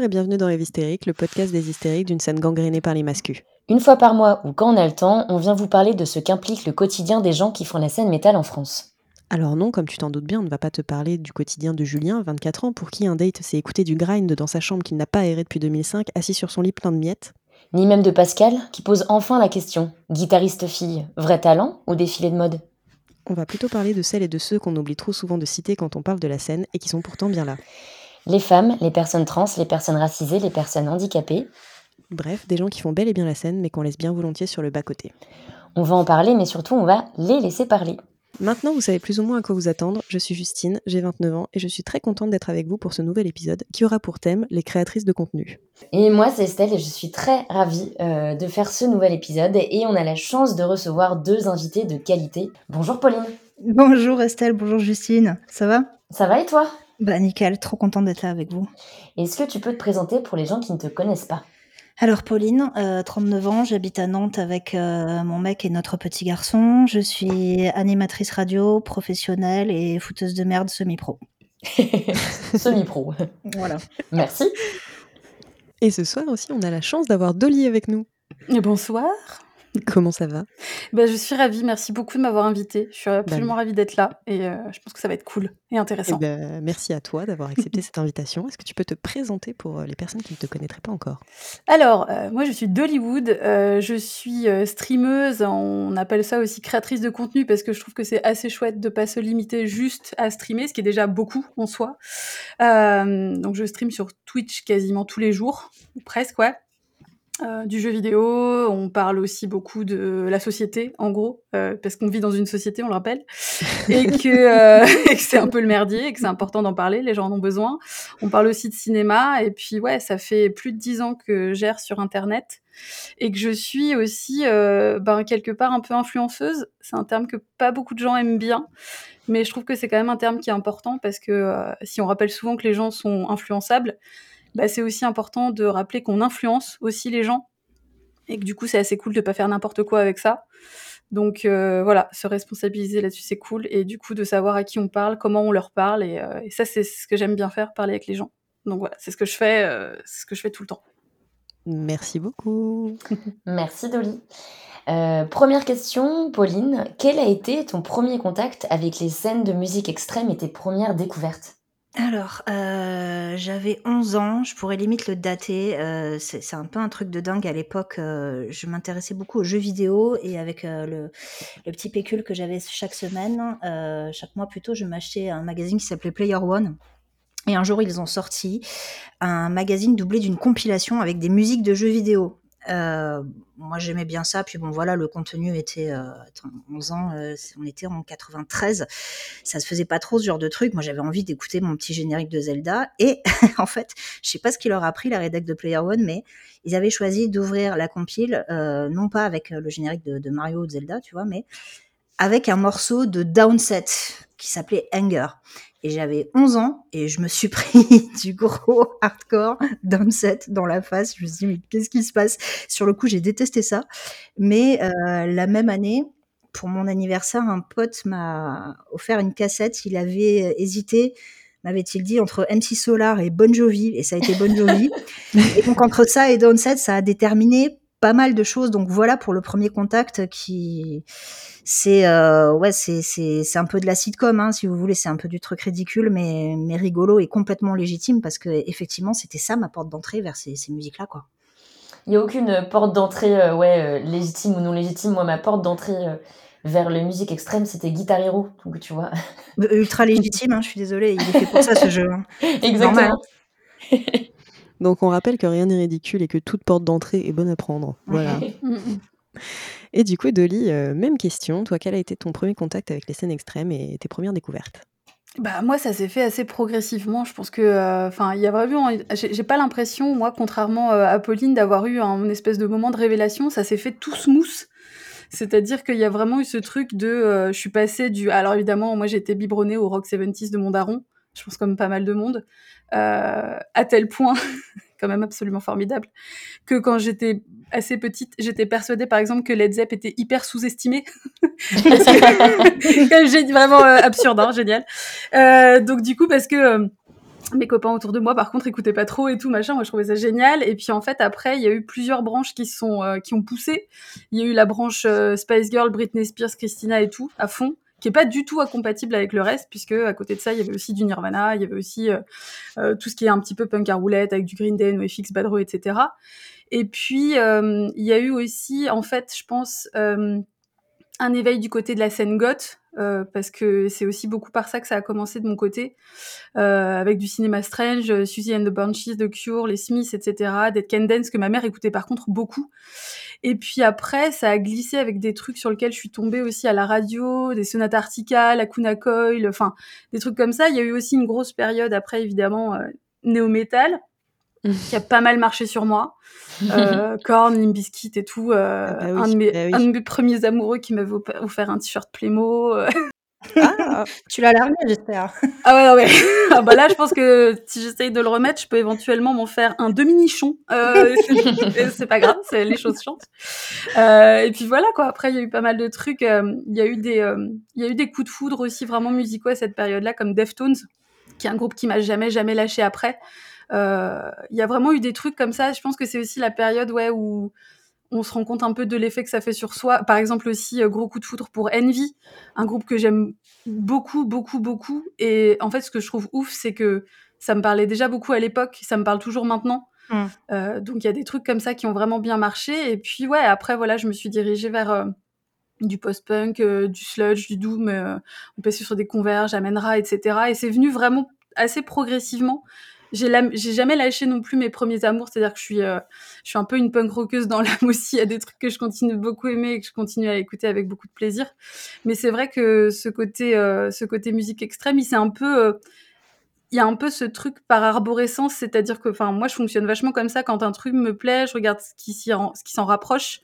Bonjour et bienvenue dans Rêve Hystérique, le podcast des hystériques d'une scène gangrénée par les mascus. Une fois par mois ou quand on a le temps, on vient vous parler de ce qu'implique le quotidien des gens qui font la scène métal en France. Alors non, comme tu t'en doutes bien, on ne va pas te parler du quotidien de Julien, 24 ans, pour qui un date s'est écouté du grind dans sa chambre qu'il n'a pas aéré depuis 2005, assis sur son lit plein de miettes. Ni même de Pascal, qui pose enfin la question guitariste fille, vrai talent ou défilé de mode? On va plutôt parler de celles et de ceux qu'on oublie trop souvent de citer quand on parle de la scène et qui sont pourtant bien là. Les femmes, les personnes trans, les personnes racisées, les personnes handicapées. Bref, des gens qui font bel et bien la scène, mais qu'on laisse bien volontiers sur le bas-côté. On va en parler, mais surtout on va les laisser parler. Maintenant, vous savez plus ou moins à quoi vous attendre. Je suis Justine, j'ai 29 ans et je suis très contente d'être avec vous pour ce nouvel épisode qui aura pour thème les créatrices de contenu. Et moi, c'est Estelle et je suis très ravie euh, de faire ce nouvel épisode. Et on a la chance de recevoir deux invités de qualité. Bonjour Pauline. Bonjour Estelle, bonjour Justine. Ça va? Ça va et toi? Bah nickel, trop contente d'être là avec vous. Est-ce que tu peux te présenter pour les gens qui ne te connaissent pas? Alors Pauline, euh, 39 ans, j'habite à Nantes avec euh, mon mec et notre petit garçon. Je suis animatrice radio, professionnelle et fouteuse de merde semi-pro. Semi-pro. Voilà. Merci. Et ce soir aussi, on a la chance d'avoir Dolly avec nous. Bonsoir. Comment ça va? Bah, je suis ravie. Merci beaucoup de m'avoir invitée. Je suis absolument ravie d'être là et euh, je pense que ça va être cool et Eh intéressant. ben, Merci à toi d'avoir accepté cette invitation. Est-ce que tu peux te présenter pour euh, les personnes qui ne te connaîtraient pas encore? Alors, euh, moi, je suis d'Hollywood. Euh, je suis streameuse. On appelle ça aussi créatrice de contenu parce que je trouve que c'est assez chouette de pas se limiter juste à streamer, ce qui est déjà beaucoup en soi. Donc, je stream sur Twitch quasiment tous les jours, ou presque, ouais. Euh, du jeu vidéo, on parle aussi beaucoup de la société, en gros, euh, parce qu'on vit dans une société, on le rappelle, et que, euh, et que c'est un peu le merdier, et que c'est important d'en parler, les gens en ont besoin. On parle aussi de cinéma, et puis ouais, ça fait plus de dix ans que je gère sur Internet, et que je suis aussi, ben, quelque part, un peu influenceuse. C'est un terme que pas beaucoup de gens aiment bien, mais je trouve que c'est quand même un terme qui est important, parce que si on rappelle souvent que les gens sont influençables, bah, c'est aussi important de rappeler qu'on influence aussi les gens et que du coup c'est assez cool de pas faire n'importe quoi avec ça. Donc euh, voilà, se responsabiliser là-dessus c'est cool et du coup de savoir à qui on parle, comment on leur parle et, euh, et ça c'est ce que j'aime bien faire, parler avec les gens. Donc voilà, c'est ce que je fais, euh, c'est ce que je fais tout le temps. Merci beaucoup. Merci Dolly. Euh, première question, Pauline. Quel a été ton premier contact avec les scènes de musique extrême et tes premières découvertes? Alors, euh, j'avais 11 ans, je pourrais limite le dater. euh, c'est un peu un truc de dingue à l'époque. euh, je m'intéressais beaucoup aux jeux vidéo et avec le, petit pécule que j'avais chaque semaine, chaque mois plutôt, je m'achetais un magazine qui s'appelait Player One. Et un jour, ils ont sorti un magazine doublé d'une compilation avec des musiques de jeux vidéo. Euh, moi, j'aimais bien ça. Puis bon, voilà, le contenu était euh, attends, 11 ans. euh, on était en 93. Ça se faisait pas trop ce genre de truc. Moi, j'avais envie d'écouter mon petit générique de Zelda. Et en fait, je sais pas ce qui leur a pris la rédac de Player One, mais ils avaient choisi d'ouvrir la compile, euh, non pas avec le générique de, de Mario ou de Zelda, tu vois, mais avec un morceau de Downset qui s'appelait Anger. Et j'avais 11 ans et je me suis pris du gros hardcore Downset dans la face. Je me suis dit, mais qu'est-ce qui se passe? Sur le coup, j'ai détesté ça. Mais euh, la même année, pour mon anniversaire, un pote m'a offert une cassette. Il avait hésité, m'avait-il dit, entre MC Solar et Bon Jovi. Et ça a été Bon Jovi. et donc, entre ça et Downset, ça a déterminé pas mal de choses. Donc voilà pour le premier contact qui c'est euh, ouais c'est c'est c'est un peu de la sitcom hein, si vous voulez, c'est un peu du truc ridicule mais mais rigolo et complètement légitime parce que effectivement c'était ça ma porte d'entrée vers ces, ces musiques là quoi. Il n'y a aucune porte d'entrée euh, ouais, euh, légitime ou non légitime. Moi, ma porte d'entrée vers la musique extrême, c'était Guitar Hero. Donc, tu vois. Ultra légitime, hein, je suis désolée, il est fait pour ça ce jeu. hein. Exactement. Donc on rappelle que rien n'est ridicule et que toute porte d'entrée est bonne à prendre. Voilà. Mm, mm. Et du coup, Dolly, euh, même question. Toi, quel a été ton premier contact avec les scènes extrêmes et tes premières découvertes? Bah moi ça s'est fait assez progressivement. Je pense que, euh, enfin, il y a vraiment, j'ai pas l'impression, moi, contrairement euh, à Pauline, d'avoir eu un espèce de moment de révélation. Ça s'est fait tout smooth. C'est-à-dire qu'il y a vraiment eu ce truc de, euh, je suis passée du, alors évidemment, moi j'étais biberonnée au rock 70s de mon daron. Je pense comme pas mal de monde, euh, à tel point, quand même absolument formidable, que quand j'étais assez petite, j'étais persuadée par exemple que Led Zepp était hyper sous-estimé. Vraiment euh, absurde, hein, génial. Euh, donc du coup, parce que mes copains autour de moi, par contre, écoutaient pas trop et tout, machin. Moi, je trouvais ça génial. Et puis, en fait, après, il y a eu plusieurs branches qui sont, qui ont poussé. Il y a eu la branche Spice Girl, Britney Spears, Christina et tout, à fond, qui est pas du tout incompatible avec le reste, puisque à côté de ça, il y avait aussi du Nirvana, il y avait aussi euh, tout ce qui est un petit peu punk à roulette, avec du Green Day, NoFX, Bad Row, etc. Et puis, il y a eu aussi, en fait, je pense, un éveil du côté de la scène goth, euh, parce que c'est aussi beaucoup par ça que ça a commencé de mon côté, euh, avec du cinéma strange, Susie and the Banshees, The Cure, les Smiths, etc., Dead Can Dance, que ma mère écoutait par contre beaucoup. Et puis après, ça a glissé avec des trucs sur lesquels je suis tombée aussi à la radio, des sonates Arctica, la Kuna Coil, enfin, des trucs comme ça. Il y a eu aussi une grosse période après, évidemment, euh, néo-metal, qui a pas mal marché sur moi. Euh, Korn, Limbiskit et tout. Euh, Ah bah oui, un, de mes, bah oui. un de mes premiers amoureux qui m'avait offert un t-shirt Playmo. euh. Ah, Tu l'as largué, j'espère. Ah ouais, non, mais ah bah là, je pense que si j'essaye de le remettre, je peux éventuellement m'en faire un demi-nichon. Euh, c'est- pas grave, c'est les choses chantent. Euh, et puis voilà quoi. Après, il y a eu pas mal de trucs. euh, Il y a eu des, euh, il y a eu des coups de foudre aussi vraiment musicaux à cette période-là, comme Deftones, qui est un groupe qui m'a jamais jamais lâché après. Euh, Il y a vraiment eu des trucs comme ça. Je pense que c'est aussi la période ouais où on se rend compte un peu de l'effet que ça fait sur soi. Par exemple aussi, euh, gros coup de foudre pour Envy, un groupe que j'aime beaucoup, beaucoup, beaucoup. Et en fait, ce que je trouve ouf, c'est que ça me parlait déjà beaucoup à l'époque, ça me parle toujours maintenant. Mm. Euh, donc il y a des trucs comme ça qui ont vraiment bien marché. Et puis ouais, après voilà, je me suis dirigée vers euh, du post-punk, euh, du sludge, du doom. on passait sur des converges, Amenra, etc. Et c'est venu vraiment assez progressivement. J'ai jamais lâché non plus mes premiers amours, c'est-à-dire que je suis, euh, je suis un peu une punk rockeuse dans l'âme aussi. Il y a des trucs que je continue beaucoup aimer et que je continue à écouter avec beaucoup de plaisir. Mais c'est vrai que ce côté, euh, ce côté musique extrême, euh, il y a un peu ce truc par arborescence, c'est-à-dire que, enfin, moi, je fonctionne vachement comme ça. Quand un truc me plaît, je regarde ce qui s'en rapproche,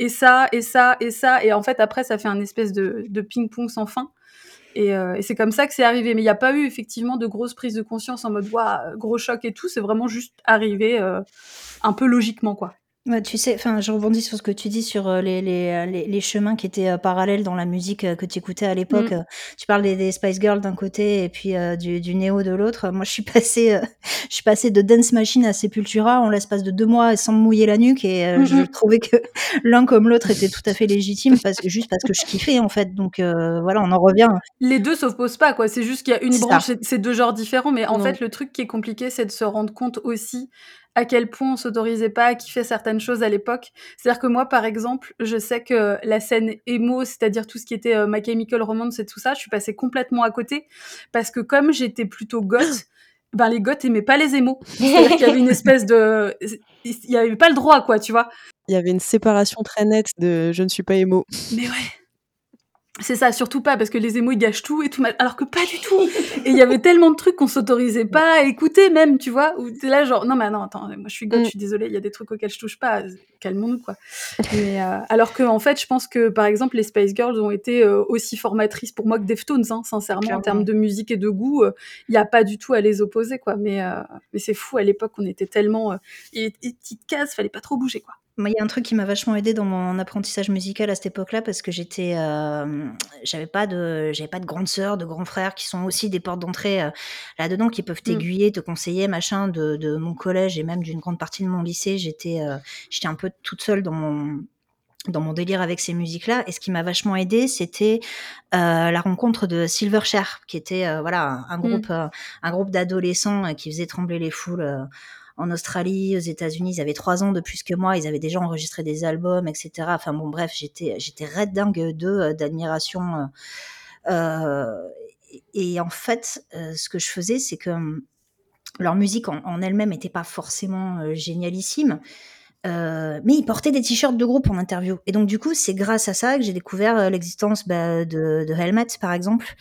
et ça, et ça, et ça, et en fait, après, ça fait un espèce de ping-pong sans fin. Et, euh, et c'est comme ça que c'est arrivé. Mais il n'y a pas eu effectivement de grosse prise de conscience en mode Ouah, gros choc et tout. C'est vraiment juste arrivé euh, un peu logiquement, quoi. Ouais, tu sais, enfin, je rebondis sur ce que tu dis sur euh, les, les, euh, les, les chemins qui étaient euh, parallèles dans la musique euh, que tu écoutais à l'époque. Mm. Euh, Tu parles des, des Spice Girls d'un côté et puis euh, du, du néo de l'autre. Moi, je suis passée, euh, je suis passée de Dance Machine à Sepultura en l'espace de deux mois sans me mouiller la nuque et euh, je Mhm. trouvais que l'un comme l'autre était tout à fait légitime parce que juste parce que je kiffais en fait. Donc euh, voilà, on en revient. Les deux s'opposent pas, quoi. C'est juste qu'il y a une C'est ça. branche, c'est- c'est deux genres différents. Mais en fait, le truc qui est compliqué, c'est de se rendre compte aussi à quel point on s'autorisait pas à kiffer certaines choses à l'époque. C'est-à-dire que moi, par exemple, je sais que la scène emo, c'est-à-dire tout ce qui était euh, My Chemical Romance et tout ça, je suis passée complètement à côté parce que comme j'étais plutôt goth, ben les goths aimaient pas les émos. C'est-à-dire qu'il y avait une espèce de, il y avait pas le droit, quoi, tu vois. il y avait une séparation très nette de je ne suis pas émo. Mais ouais. C'est ça, surtout pas, parce que les émos, ils gâchent tout et tout, ma- alors que pas du tout. Et il y avait tellement de trucs qu'on s'autorisait pas à écouter, même, tu vois, où t'es là, genre, non, mais non, attends, moi je suis goth, Mm. je suis désolée, il y a des trucs auxquels je touche pas, calmons-nous, quoi. Mais, euh, alors que, en fait, je pense que, par exemple, les Spice Girls ont été euh, aussi formatrices pour moi que Deftones, hein, sincèrement, en termes de musique et de goût, il n'y a pas du tout à les opposer, quoi. Mais, euh, mais c'est fou, à l'époque, on était tellement. euh, et, et petites cases, fallait pas trop bouger, quoi. Moi, il y a un truc qui m'a vachement aidé dans mon apprentissage musical à cette époque-là parce que j'étais, euh, j'avais pas de, j'avais pas de grandes sœurs, de grands frères qui sont aussi des portes d'entrée euh, là-dedans, qui peuvent Mm. t'aiguiller, te conseiller, machin, de, de mon collège et même d'une grande partie de mon lycée. J'étais, euh, j'étais un peu toute seule dans mon dans mon délire avec ces musiques-là. Et ce qui m'a vachement aidé, c'était euh, la rencontre de Silverchair, qui était euh, voilà un groupe, euh, un groupe d'adolescents euh, qui faisait trembler les foules. euh, en Australie, aux États-Unis, ils avaient trois ans de plus que moi, ils avaient déjà enregistré des albums, etc. Enfin bon, bref, j'étais j'étais red dingue euh, d'admiration. euh, euh, et, en fait, ce que je faisais, c'est que hum, leur musique en, elle-même n'était pas forcément génialissime, mais ils portaient des t-shirts de groupe en interview. Et donc du coup, c'est grâce à ça que j'ai découvert l'existence bah, de, de Helmet, par exemple,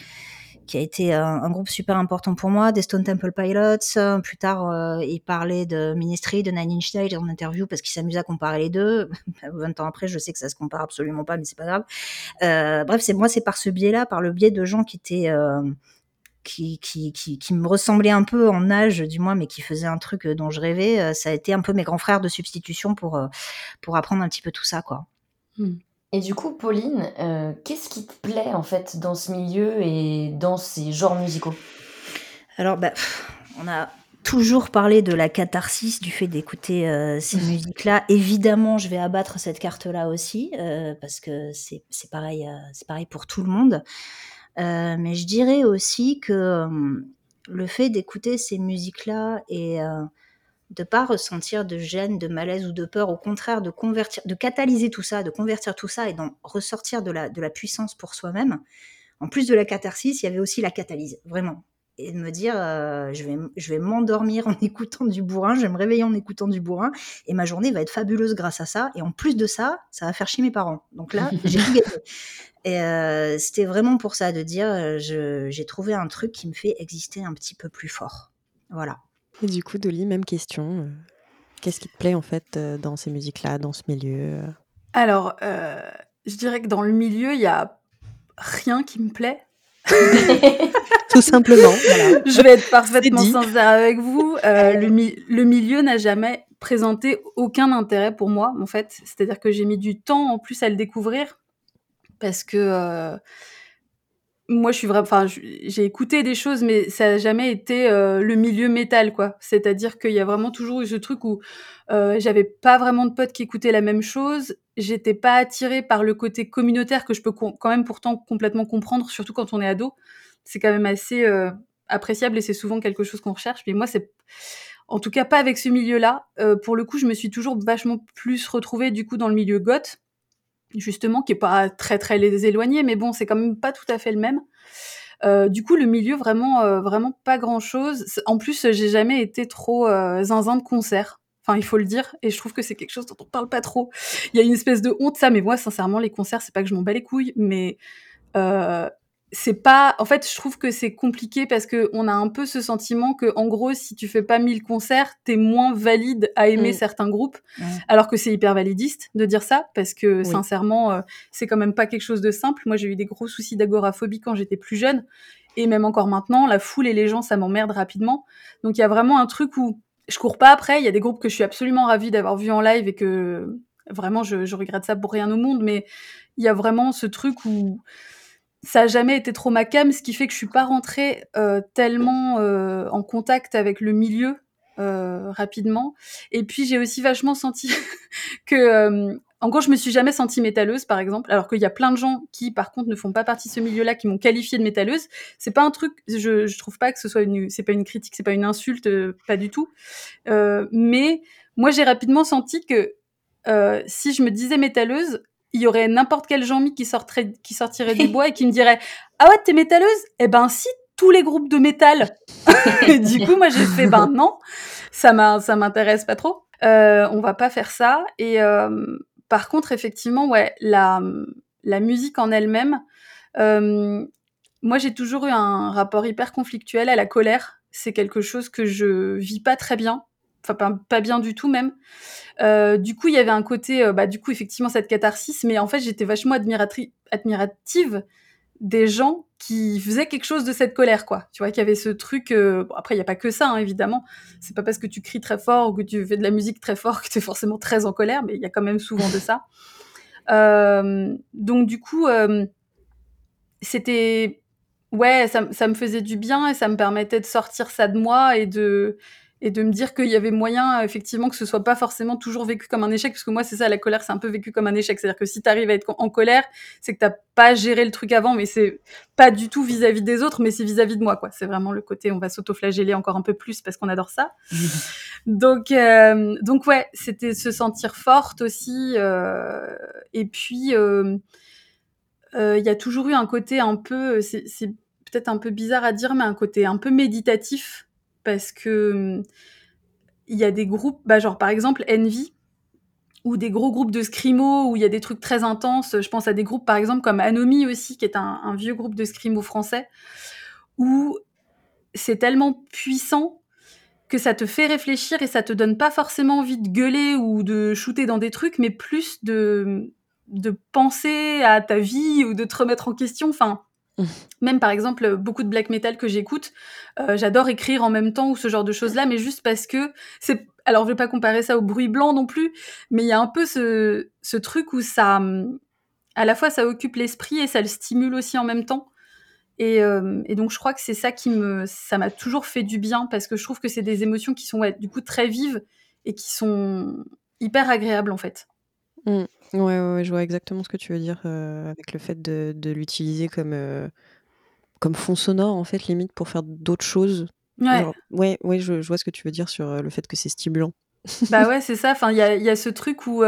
qui a été un, groupe super important pour moi, des Stone Temple Pilots. Euh, Plus tard, euh, il parlait de Ministry, de Nine Inch Nails en interview parce qu'il s'amusait à comparer les deux. 20 ans après, je sais que ça se compare absolument pas, mais c'est pas grave. Euh, bref, c'est moi, c'est par ce biais-là, par le biais de gens qui étaient qui, qui, qui, me ressemblaient un peu en âge, du moins, mais qui faisaient un truc dont je rêvais. Ça a été un peu mes grands frères de substitution pour, pour apprendre un petit peu tout ça, quoi. Et du coup, Pauline, euh, qu'est-ce qui te plaît en fait dans ce milieu et dans ces genres musicaux? Alors, bah, on a toujours parlé de la catharsis du fait d'écouter euh, ces musiques-là. Évidemment, je vais abattre cette carte-là aussi euh, parce que c'est pareil, c'est pareil pour tout le monde. mais je dirais aussi que le fait d'écouter ces musiques-là et de pas ressentir de gêne, de malaise ou de peur, au contraire de convertir, de catalyser tout ça, de convertir tout ça et d'en ressortir de la, de la puissance pour soi-même. En plus de la catharsis, il y avait aussi la catalyse, vraiment et de me dire euh, je vais je vais m'endormir en écoutant du bourrin, je vais me réveiller en écoutant du bourrin et ma journée va être fabuleuse grâce à ça et en plus de ça, ça va faire chier mes parents. Donc là, j'ai tout gagné. Et euh, c'était vraiment pour ça de dire euh, j'ai trouvé un truc qui me fait exister un petit peu plus fort. Voilà. Et du coup, Dolly, même question. Qu'est-ce qui te plaît en fait dans ces musiques-là, dans ce milieu Alors, je dirais que dans le milieu, il y a rien qui me plaît. Tout simplement. Je vais être parfaitement sincère avec vous. Euh, le, le, milieu n'a jamais présenté aucun intérêt pour moi, en fait. C'est-à-dire que j'ai mis du temps en plus à le découvrir parce que euh, moi, je suis vraiment. Enfin, j'ai écouté des choses, mais ça n'a jamais été euh, le milieu métal, quoi. C'est-à-dire qu'il y a vraiment toujours eu ce truc où j'avais pas vraiment de potes qui écoutaient la même chose. J'étais pas attirée par le côté communautaire que je peux quand même pourtant complètement comprendre, surtout quand on est ado c'est quand même assez euh, appréciable et c'est souvent quelque chose qu'on recherche. Mais moi, c'est en tout cas pas avec ce milieu-là. Euh, pour le coup, je me suis toujours vachement plus retrouvée du coup dans le milieu goth, justement, qui est pas très très éloigné, mais bon, c'est quand même pas tout à fait le même. Euh, du coup, le milieu vraiment vraiment pas grand chose. En plus, j'ai jamais été trop zinzin de concert. Enfin, il faut le dire, et je trouve que c'est quelque chose dont on parle pas trop. Il y a une espèce de honte, ça, mais moi, sincèrement, les concerts, c'est pas que je m'en bats les couilles, mais c'est pas en fait je trouve que c'est compliqué parce que on a un peu ce sentiment que en gros si tu fais pas mille concerts t'es moins valide à aimer mm. certains groupes. Alors que c'est hyper validiste de dire ça parce que sincèrement euh, c'est quand même pas quelque chose de simple. Moi j'ai eu des gros soucis d'agoraphobie quand j'étais plus jeune et même encore maintenant la foule et les gens ça m'emmerde rapidement. Donc il y a vraiment un truc où je cours pas après. Il y a des groupes que je suis absolument ravie d'avoir vu en live et que vraiment je, je regrette ça pour rien au monde mais il y a vraiment ce truc où ça a jamais été trop ma cam, ce qui fait que je suis pas rentrée euh, tellement euh, en contact avec le milieu euh, rapidement. Et puis j'ai aussi vachement senti que, en gros, je me suis jamais sentie métalleuse, par exemple, alors qu'il y a plein de gens qui, par contre, ne font pas partie de ce milieu-là, qui m'ont qualifiée de métalleuse. C'est pas un truc, je, je trouve pas que ce soit une, c'est pas une critique, c'est pas une insulte, pas du tout. mais moi, j'ai rapidement senti que si je me disais métalleuse, il y aurait n'importe quel Jean-Mi qui, sortirait, qui sortirait du bois et qui me dirait Ah ouais, t'es métalleuse? Eh ben si, tous les groupes de métal. et du coup, moi j'ai fait Ben non, ça m'intéresse pas trop. Euh, on va pas faire ça. Et euh, par contre, effectivement, ouais, la, la musique en elle-même, euh, moi j'ai toujours eu un rapport hyper conflictuel à la colère. C'est quelque chose que je vis pas très bien enfin pas, bien du tout même. Euh, du coup, il y avait un côté, euh, bah, du coup, effectivement, cette catharsis, mais en fait, j'étais vachement admirative des gens qui faisaient quelque chose de cette colère, quoi. Tu vois, qu'il y avait ce truc. Euh, après, il n'y a pas que ça, hein, évidemment. C'est pas parce que tu cries très fort ou que tu fais de la musique très fort que tu es forcément très en colère, mais il y a quand même souvent de ça. donc, du coup, c'était. Ouais, ça me faisait du bien et ça me permettait de sortir ça de moi et de et de me dire qu'il y avait moyen effectivement que ce soit pas forcément toujours vécu comme un échec parce que moi c'est ça la colère c'est un peu vécu comme un échec. C'est-à-dire que si tu arrives à être en colère c'est que t'as pas géré le truc avant mais c'est pas du tout vis-à-vis des autres mais c'est vis-à-vis de moi quoi. C'est vraiment le côté on va s'autoflageller encore un peu plus parce qu'on adore ça. Donc euh, donc ouais c'était se sentir forte aussi euh, et puis euh, il y a toujours eu un côté un peu c'est peut-être un peu bizarre à dire mais un côté un peu méditatif parce que il y a des groupes, bah genre par exemple Envy, ou des gros groupes de scrimo où il y a des trucs très intenses. Je pense à des groupes par exemple comme Anomi aussi, qui est un, vieux groupe de scrimo français, où c'est tellement puissant que ça te fait réfléchir et ça te donne pas forcément envie de gueuler ou de shooter dans des trucs, mais plus de de penser à ta vie ou de te remettre en question. Enfin, même par exemple, beaucoup de black metal que j'écoute, euh, j'adore écrire en même temps ou ce genre de choses-là, mais juste parce que c'est. Alors, je vais pas comparer ça au bruit blanc non plus, mais il y a un peu ce, truc où ça, à la fois, ça occupe l'esprit et ça le stimule aussi en même temps. Et, et donc je crois que c'est ça qui me, ça m'a toujours fait du bien parce que je trouve que c'est des émotions qui sont ouais, du coup très vives et qui sont hyper agréables en fait. Mmh. Ouais, ouais, je vois exactement ce que tu veux dire avec le fait de, de l'utiliser comme, comme fond sonore en fait limite pour faire d'autres choses. Ouais. ouais, ouais, je, je vois ce que tu veux dire sur le fait que c'est stimulant. Bah ouais, c'est ça. Enfin, il y a, y a ce truc où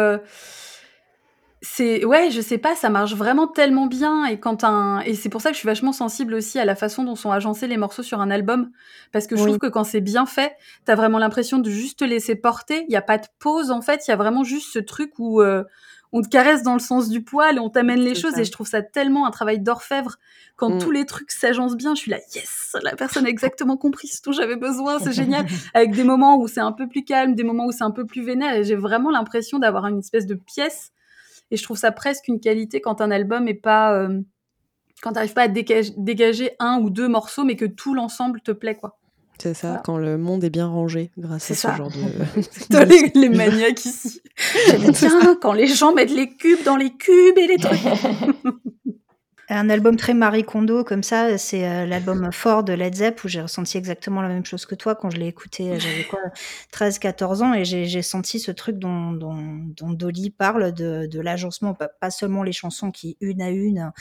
c'est ouais, je sais pas, ça marche vraiment tellement bien et quand un et c'est pour ça que je suis vachement sensible aussi à la façon dont sont agencés les morceaux sur un album parce que je Oui. trouve que quand c'est bien fait, t'as vraiment l'impression de juste te laisser porter. Il y a pas de pause en fait, il y a vraiment juste ce truc où euh, on te caresse dans le sens du poil et on t'amène les choses ça. et je trouve ça tellement un travail d'orfèvre quand Mm. tous les trucs s'agencent bien. Je suis là, yes, la personne a exactement compris ce dont j'avais besoin, c'est génial. Avec des moments où c'est un peu plus calme, des moments où c'est un peu plus vénère et j'ai vraiment l'impression d'avoir une espèce de pièce et je trouve ça presque une qualité quand un album est pas. euh, quand t'arrives pas à dégager, dégager un ou deux morceaux, mais que tout l'ensemble te plaît, quoi. C'est ça, Voilà. quand le monde est bien rangé grâce à ce ça. genre de. Toi, les, les maniaques ici. Bien quand les gens mettent les cubes dans les cubes et les trucs. Un album très Marie Kondo comme ça, c'est euh, l'album Fort de Led Zepp où j'ai ressenti exactement la même chose que toi quand je l'ai écouté. euh, J'avais quoi, 13-14 ans et j'ai j'ai senti ce truc dont, dont, dont Dolly parle de, de l'agencement, pas, pas seulement les chansons qui une à une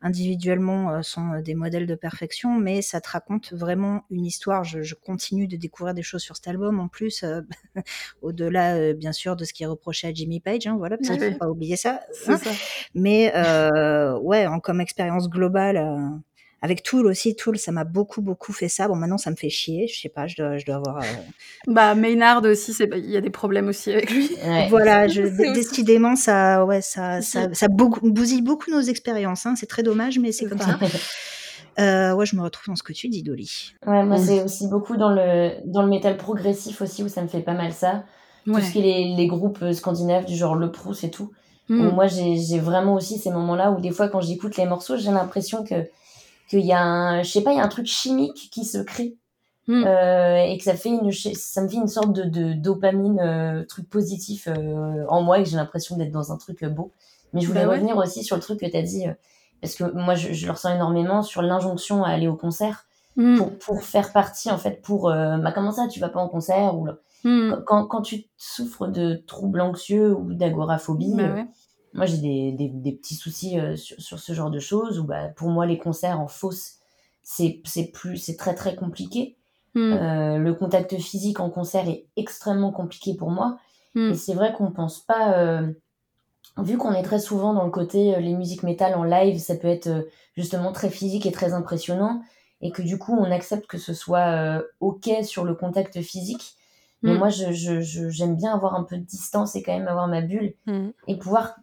individuellement euh, sont des modèles de perfection, mais ça te raconte vraiment une histoire. Je, je continue de découvrir des choses sur cet album en plus, euh, au-delà euh, bien sûr de ce qui est reproché à Jimmy Page, hein, voilà, parce qu'il Ouais. faut pas oublier ça. C'est hein. ça. Mais euh, ouais, en, comme expérience globale, euh, avec Tool aussi, Tool, ça m'a beaucoup, beaucoup fait ça. Bon, maintenant, ça me fait chier. Je sais pas, je dois, je dois avoir. euh, Bah, Maynard aussi, c'est- il y a des problèmes aussi avec lui. Ouais. Voilà, je, décidément, ça, ouais, ça, ça, ça beaucoup- bousille beaucoup nos expériences. Hein. C'est très dommage, mais c'est comme ça. Euh, ouais, je me retrouve dans ce que tu dis, Dolly. Ouais, moi, c'est aussi beaucoup dans le, dans le métal progressif aussi, où ça me fait pas mal ça. Ouais. Tout ce qui est les, les groupes scandinaves, du genre Le Proust et tout. Mm. Où moi, j'ai vraiment aussi ces moments-là où des fois, quand j'écoute les morceaux, j'ai l'impression que qu'il y a un, je sais pas, il y a un truc chimique qui se crée. Mm. Euh, et que ça fait une, ça me fait une sorte de, de dopamine, euh, truc positif euh, en moi et que j'ai l'impression d'être dans un truc euh, beau. Mais je voulais Bah ouais. revenir aussi sur le truc que tu as dit, euh, parce que moi je, je le ressens énormément sur l'injonction à aller au concert Mm. pour, pour faire partie, en fait, pour. Euh, bah, comment ça, tu vas pas en concert ou, Mm. quand, quand tu souffres de troubles anxieux ou d'agoraphobie, Bah euh, moi j'ai des, des, des petits soucis euh, sur, sur ce genre de choses où bah, pour moi les concerts en fosse c'est c'est plus c'est très très compliqué Mm. Euh, le contact physique en concert est extrêmement compliqué pour moi Mm. et c'est vrai qu'on pense pas vu qu'on est très souvent dans le côté euh, les musiques métal en live ça peut être euh, justement très physique et très impressionnant et que du coup on accepte que ce soit euh, ok sur le contact physique mais Mm. moi je je- je- j'aime bien avoir un peu de distance et quand même avoir ma bulle Mm. et pouvoir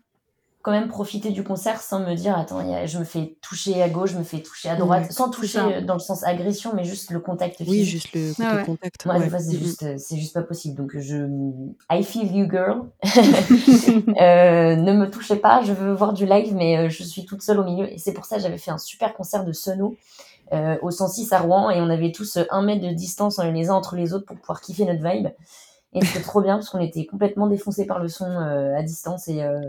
quand même profiter du concert sans me dire attends il y a- je me fais toucher à gauche je me fais toucher à droite sans toucher ça. euh, dans le sens agression mais juste le contact physique Oui, juste le côté Ah ouais. contact. moi ouais. des fois c'est Mm, juste euh, c'est juste pas possible donc je I feel you girl Euh, ne me touchez pas je veux voir du live mais je suis toute seule au milieu et c'est pour ça que j'avais fait un super concert de Sono euh, au 106 à Rouen et on avait tous un mètre de distance les uns entre les autres pour pouvoir kiffer notre vibe et c'était trop bien parce qu'on était complètement défoncés par le son euh, à distance et, euh,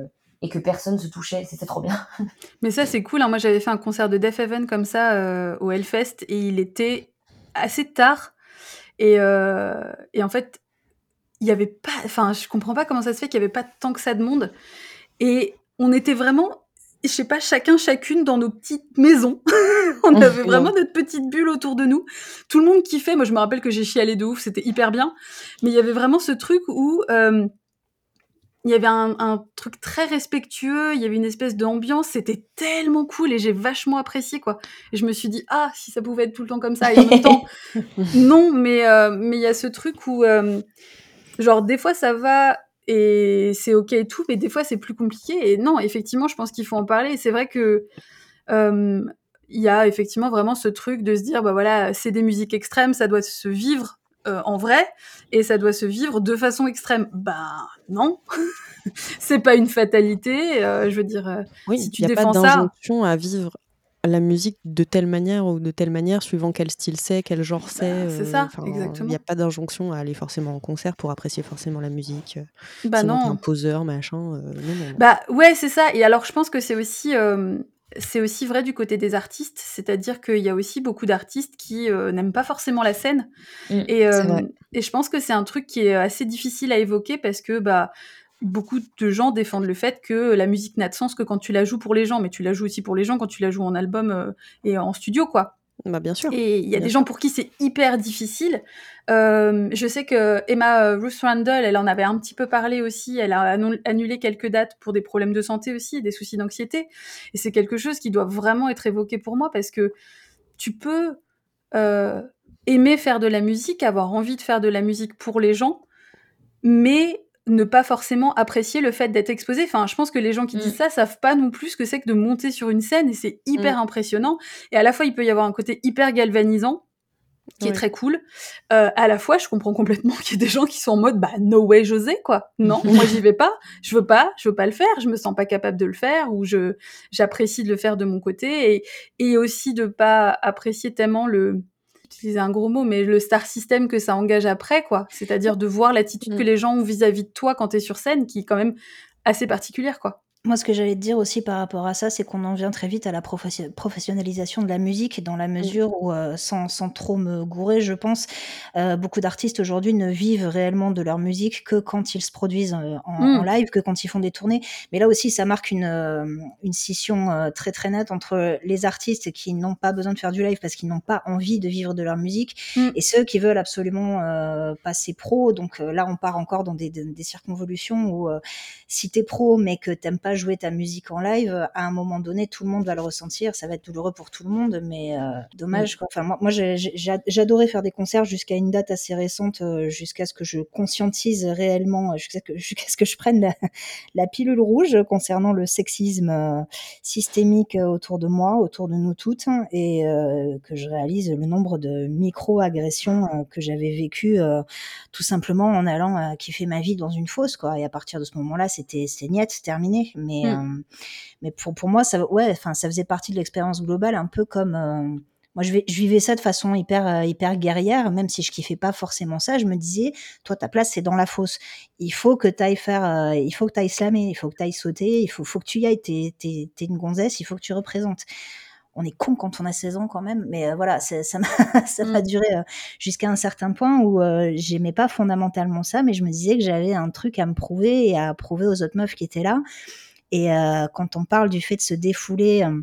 et que personne se touchait c'était trop bien Mais ça, c'est cool. hein. Moi, j'avais fait un concert de Def Heaven comme ça au Hellfest et il était assez tard. Et, et en fait, il y avait pas. Enfin, je comprends pas comment ça se fait qu'il y avait pas tant que ça de monde. Et on était vraiment, je sais pas, chacun, chacune dans nos petites maisons. on avait vraiment notre petite bulle autour de nous. Tout le monde kiffait. Moi, je me rappelle que j'ai chialé de ouf. C'était hyper bien. Mais il y avait vraiment ce truc où. euh, il y avait un, un truc très respectueux, il y avait une espèce d'ambiance, c'était tellement cool et j'ai vachement apprécié quoi. Et je me suis dit ah si ça pouvait être tout le temps comme ça et en même temps non mais euh, mais il y a ce truc où euh, genre des fois ça va et c'est ok et tout mais des fois c'est plus compliqué. Et non effectivement je pense qu'il faut en parler. C'est vrai que euh, il y a effectivement vraiment ce truc de se dire bah voilà c'est des musiques extrêmes ça doit se vivre euh, en vrai et ça doit se vivre de façon extrême. Bah non. C'est pas une fatalité euh, je veux dire euh, Oui, si tu n'y a pas défends ça d'injonction à vivre la musique de telle manière ou de telle manière, suivant quel style c'est, quel genre c'est. c'est euh, ça, exactement. Il n'y a pas d'injonction à aller forcément en concert pour apprécier forcément la musique. euh, bah sinon, non un poseur, machin. euh, non, non. Bah ouais, c'est ça. Et alors, je pense que c'est aussi, euh, c'est aussi vrai du côté des artistes, c'est-à-dire qu'il y a aussi beaucoup d'artistes qui euh, n'aiment pas forcément la scène. Mm, et, euh, et je pense que c'est un truc qui est assez difficile à évoquer parce que bah, beaucoup de gens défendent le fait que la musique n'a de sens que quand tu la joues pour les gens, mais tu la joues aussi pour les gens quand tu la joues en album euh, et en studio, quoi. Bah, bien sûr. Et il y a des gens pour qui c'est hyper difficile. Euh, je sais que Emma euh, Ruth Randall, elle en avait un petit peu parlé aussi. Elle a annu- annulé quelques dates pour des problèmes de santé aussi, des soucis d'anxiété. Et c'est quelque chose qui doit vraiment être évoqué pour moi parce que tu peux euh, aimer faire de la musique, avoir envie de faire de la musique pour les gens, mais ne pas forcément apprécier le fait d'être exposé. Enfin, je pense que les gens qui Mm. disent ça savent pas non plus ce que c'est que de monter sur une scène et c'est hyper impressionnant. Et à la fois, il peut y avoir un côté hyper galvanisant qui est très cool. Euh, à la fois, je comprends complètement qu'il y ait des gens qui sont en mode bah no way José quoi. Non, moi j'y vais pas, je veux pas, je veux pas le faire, je me sens pas capable de le faire ou je j'apprécie de le faire de mon côté et et aussi de pas apprécier tellement le utiliser un gros mot mais le star system que ça engage après quoi. C'est-à-dire de voir l'attitude Mm. que les gens ont vis-à-vis de toi quand tu es sur scène qui est quand même assez particulière quoi. Moi, ce que j'allais te dire aussi par rapport à ça, c'est qu'on en vient très vite à la professi- professionnalisation de la musique, dans la mesure où, euh, sans, sans trop me gourer, je pense, euh, beaucoup d'artistes aujourd'hui ne vivent réellement de leur musique que quand ils se produisent euh, en, Mm. live, que quand ils font des tournées. Mais là aussi, ça marque une, euh, une scission euh, très très nette entre les artistes qui n'ont pas besoin de faire du live parce qu'ils n'ont pas envie de vivre de leur musique Mm. et ceux qui veulent absolument euh, passer pro. Donc euh, là, on part encore dans des, des, des circonvolutions où euh, si t'es pro mais que t'aimes pas jouer ta musique en live, à un moment donné, tout le monde va le ressentir. Ça va être douloureux pour tout le monde, mais euh, dommage. Quoi. Enfin, moi, j'adorais faire des concerts jusqu'à une date assez récente, euh, jusqu'à ce que je conscientise réellement, euh, jusqu'à ce que, jusqu'à ce que je prenne la, la pilule rouge concernant le sexisme systémique autour de moi, autour de nous toutes, hein, et euh, que je réalise le nombre de micro-agressions euh, que j'avais vécues tout simplement en allant kiffer ma vie dans une fosse, quoi. Et à partir de ce moment-là, c'était c'est terminé. Mais Mm. euh, mais pour pour moi, ça ouais, enfin ça faisait partie de l'expérience globale, un peu comme euh, moi, je, vais, je vivais ça de façon hyper, euh, hyper guerrière, même si je kiffais pas forcément ça. Je me disais, toi, ta place, c'est dans la fosse. Il faut que tu ailles faire, euh, il faut que tu ailles slammer, il faut que tu ailles sauter, il faut, faut que tu y ailles. T'es, t'es une gonzesse, il faut que tu représentes. On est con quand on a 16 ans quand même, mais euh, voilà, ça m'a ça m'a Mm. duré euh, jusqu'à un certain point où euh, j'aimais pas fondamentalement ça, mais je me disais que j'avais un truc à me prouver et à prouver aux autres meufs qui étaient là. Et euh, quand on parle du fait de se défouler, euh,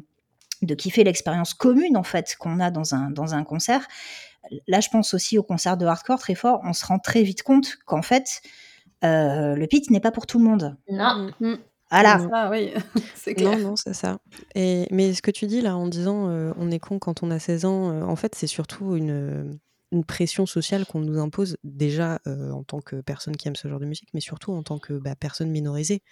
de kiffer l'expérience commune en fait qu'on a dans un dans un concert, là je pense aussi au concert de hardcore très fort. On se rend très vite compte qu'en fait euh, le pit n'est pas pour tout le monde. Non. Mm. Voilà. Non. Ah oui, c'est clair. Non, non, c'est ça. Et, mais ce que tu dis là en disant euh, on est con quand on a 16 ans, euh, en fait, c'est surtout une, une pression sociale qu'on nous impose déjà euh, en tant que personne qui aime ce genre de musique, mais surtout en tant que bah, personne minorisée,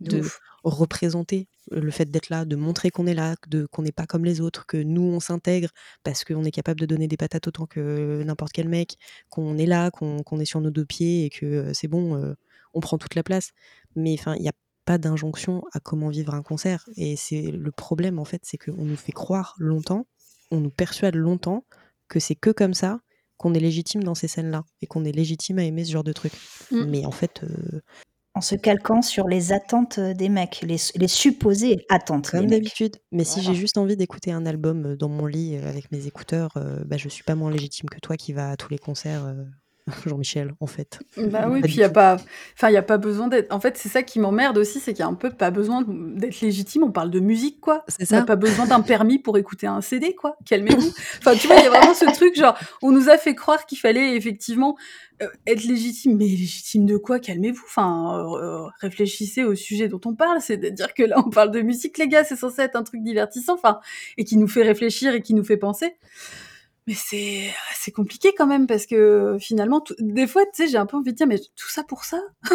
De de ouf. Représenter le fait d'être là, de montrer qu'on est là, de, qu'on n'est pas comme les autres, que nous on s'intègre parce qu'on est capable de donner des patates autant que n'importe quel mec, qu'on est là, qu'on qu'on est sur nos deux pieds et que c'est bon, euh, on prend toute la place. Mais enfin, il n'y a pas d'injonction à comment vivre un concert. Et c'est le problème en fait, c'est qu'on nous fait croire longtemps, on nous persuade longtemps que c'est que comme ça qu'on est légitime dans ces scènes-là et qu'on est légitime à aimer ce genre de truc. Mm. Mais en fait, euh, En se calquant sur les attentes des mecs, les, les supposées attentes Comme d'habitude. Mais si j'ai juste envie d'écouter un album euh, dans mon lit euh, avec mes écouteurs, euh, bah, je suis pas moins légitime que toi qui va à tous les concerts, euh, Jean-Michel, en fait. Bah oui, Pas puis il y a pas, enfin il y a pas besoin d'être. En fait, c'est ça qui m'emmerde aussi, c'est qu'il y a un peu pas besoin d'être légitime. On parle de musique, quoi. C'est On n'a ça. pas besoin d'un permis pour écouter un CD, quoi. Calmez-vous. Enfin, tu vois, il y a vraiment ce truc, genre, on nous a fait croire qu'il fallait effectivement euh, être légitime. Mais légitime de quoi? Calmez-vous. Enfin, euh, réfléchissez au sujet dont on parle. C'est-à-dire que là, on parle de musique, les gars. C'est censé être un truc divertissant, enfin, et qui nous fait réfléchir et qui nous fait penser. Mais c'est c'est compliqué quand même parce que finalement, tout- des fois, tu sais, j'ai un peu envie de dire, mais tout ça pour ça?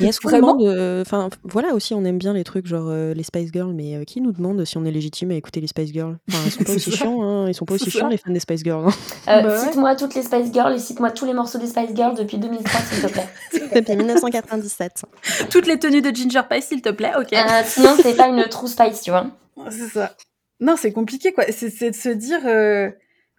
Et est-ce qu'on euh, enfin voilà aussi on aime bien les trucs genre euh, les Spice Girls, mais euh, qui nous demande si on est légitime à écouter les Spice Girls? Enfin ils sont pas aussi chiants, hein, ils sont pas aussi chiants les fans des Spice Girls. hein. Euh, Bah ouais. Cite-moi toutes les Spice Girls et cite-moi tous les morceaux des Spice Girls depuis 2003, s'il te plaît. Depuis 1997. Toutes les tenues de Ginger Pie, s'il te plaît, ok. Euh, sinon, c'est pas une true Spice, tu vois. C'est ça. Non, c'est compliqué, quoi. C'est c'est de se dire, euh,